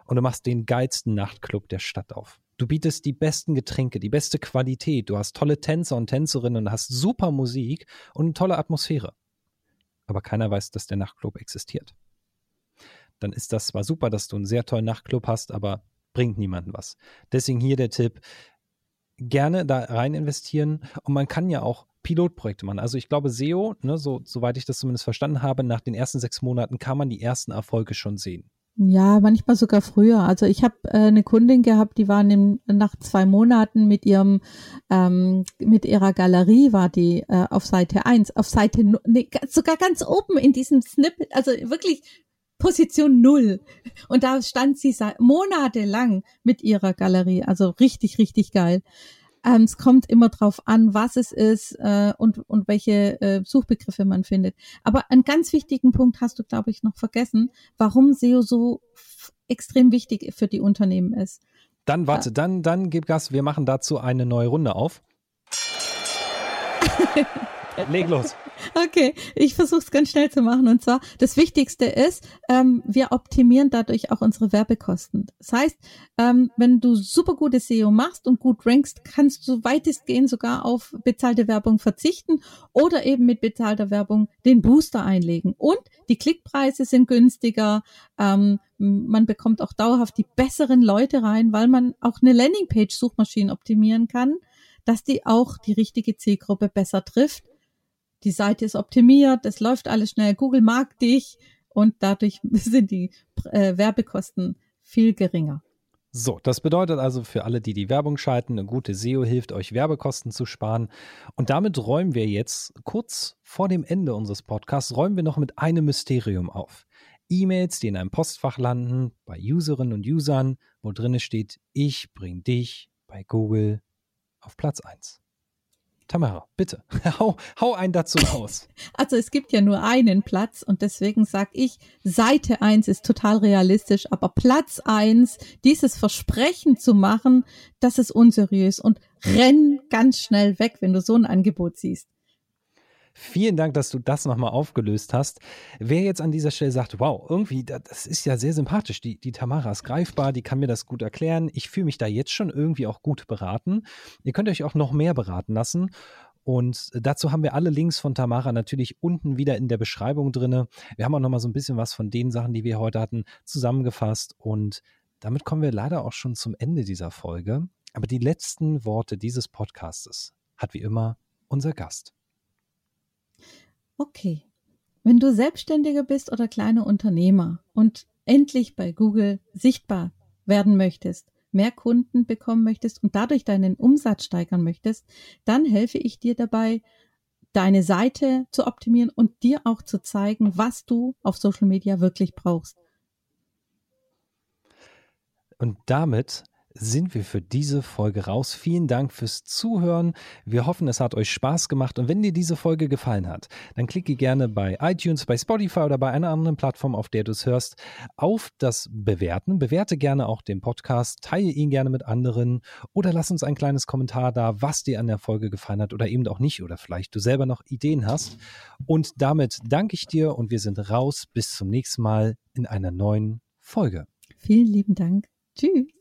und du machst den geilsten Nachtclub der Stadt auf. Du bietest die besten Getränke, die beste Qualität, du hast tolle Tänzer und Tänzerinnen und hast super Musik und eine tolle Atmosphäre. Aber keiner weiß, dass der Nachtclub existiert dann ist das zwar super, dass du einen sehr tollen Nachtclub hast, aber bringt niemandem was. Deswegen hier der Tipp, gerne da rein investieren und man kann ja auch Pilotprojekte machen. Also ich glaube, SEO, ne, so, soweit ich das zumindest verstanden habe, nach den ersten sechs Monaten kann man die ersten Erfolge schon sehen. Ja, manchmal sogar früher. Also ich habe äh, eine Kundin gehabt, die war nach zwei Monaten mit ihrem, ähm, mit ihrer Galerie war die äh, auf Seite eins, auf Seite nee, sogar ganz oben in diesem Snippet, also wirklich Position null. Und da stand sie monatelang mit ihrer Galerie. Also richtig, richtig geil. Ähm, es kommt immer drauf an, was es ist äh, und, und welche äh, Suchbegriffe man findet. Aber einen ganz wichtigen Punkt hast du, glaube ich, noch vergessen, warum SEO so extrem wichtig für die Unternehmen ist. Dann warte, äh, dann, dann gib Gas, wir machen dazu eine neue Runde auf. Leg los. Okay, ich versuche es ganz schnell zu machen. Und zwar, das Wichtigste ist, ähm, wir optimieren dadurch auch unsere Werbekosten. Das heißt, ähm, wenn du super gute SEO machst und gut rankst, kannst du weitestgehend sogar auf bezahlte Werbung verzichten oder eben mit bezahlter Werbung den Booster einlegen. Und die Klickpreise sind günstiger. Ähm, man bekommt auch dauerhaft die besseren Leute rein, weil man auch eine Landingpage-Suchmaschine optimieren kann, dass die auch die richtige Zielgruppe besser trifft die Seite ist optimiert, es läuft alles schnell, Google mag dich und dadurch sind die äh, Werbekosten viel geringer. So, das bedeutet also für alle, die die Werbung schalten, eine gute SEO hilft euch Werbekosten zu sparen. Und damit räumen wir jetzt kurz vor dem Ende unseres Podcasts, räumen wir noch mit einem Mysterium auf. E-Mails, die in einem Postfach landen, bei Userinnen und Usern, wo drin steht, ich bring dich bei Google auf Platz 1. Tamara, bitte, hau, hau einen dazu raus. Also es gibt ja nur einen Platz und deswegen sage ich, Seite 1 ist total realistisch, aber Platz 1, dieses Versprechen zu machen, das ist unseriös und renn ganz schnell weg, wenn du so ein Angebot siehst. Vielen Dank, dass du das nochmal aufgelöst hast. Wer jetzt an dieser Stelle sagt, wow, irgendwie, das ist ja sehr sympathisch, die, die Tamara ist greifbar, die kann mir das gut erklären, ich fühle mich da jetzt schon irgendwie auch gut beraten. Ihr könnt euch auch noch mehr beraten lassen. Und dazu haben wir alle Links von Tamara natürlich unten wieder in der Beschreibung drin. Wir haben auch nochmal so ein bisschen was von den Sachen, die wir heute hatten, zusammengefasst. Und damit kommen wir leider auch schon zum Ende dieser Folge. Aber die letzten Worte dieses Podcastes hat wie immer unser Gast. Okay, wenn du Selbstständiger bist oder kleiner Unternehmer und endlich bei Google sichtbar werden möchtest, mehr Kunden bekommen möchtest und dadurch deinen Umsatz steigern möchtest, dann helfe ich dir dabei, deine Seite zu optimieren und dir auch zu zeigen, was du auf Social Media wirklich brauchst. Und damit sind wir für diese Folge raus. Vielen Dank fürs Zuhören. Wir hoffen, es hat euch Spaß gemacht. Und wenn dir diese Folge gefallen hat, dann klicke gerne bei iTunes, bei Spotify oder bei einer anderen Plattform, auf der du es hörst, auf das Bewerten. Bewerte gerne auch den Podcast, teile ihn gerne mit anderen oder lass uns ein kleines Kommentar da, was dir an der Folge gefallen hat oder eben auch nicht oder vielleicht du selber noch Ideen hast. Und damit danke ich dir und wir sind raus. Bis zum nächsten Mal in einer neuen Folge. Vielen lieben Dank. Tschüss.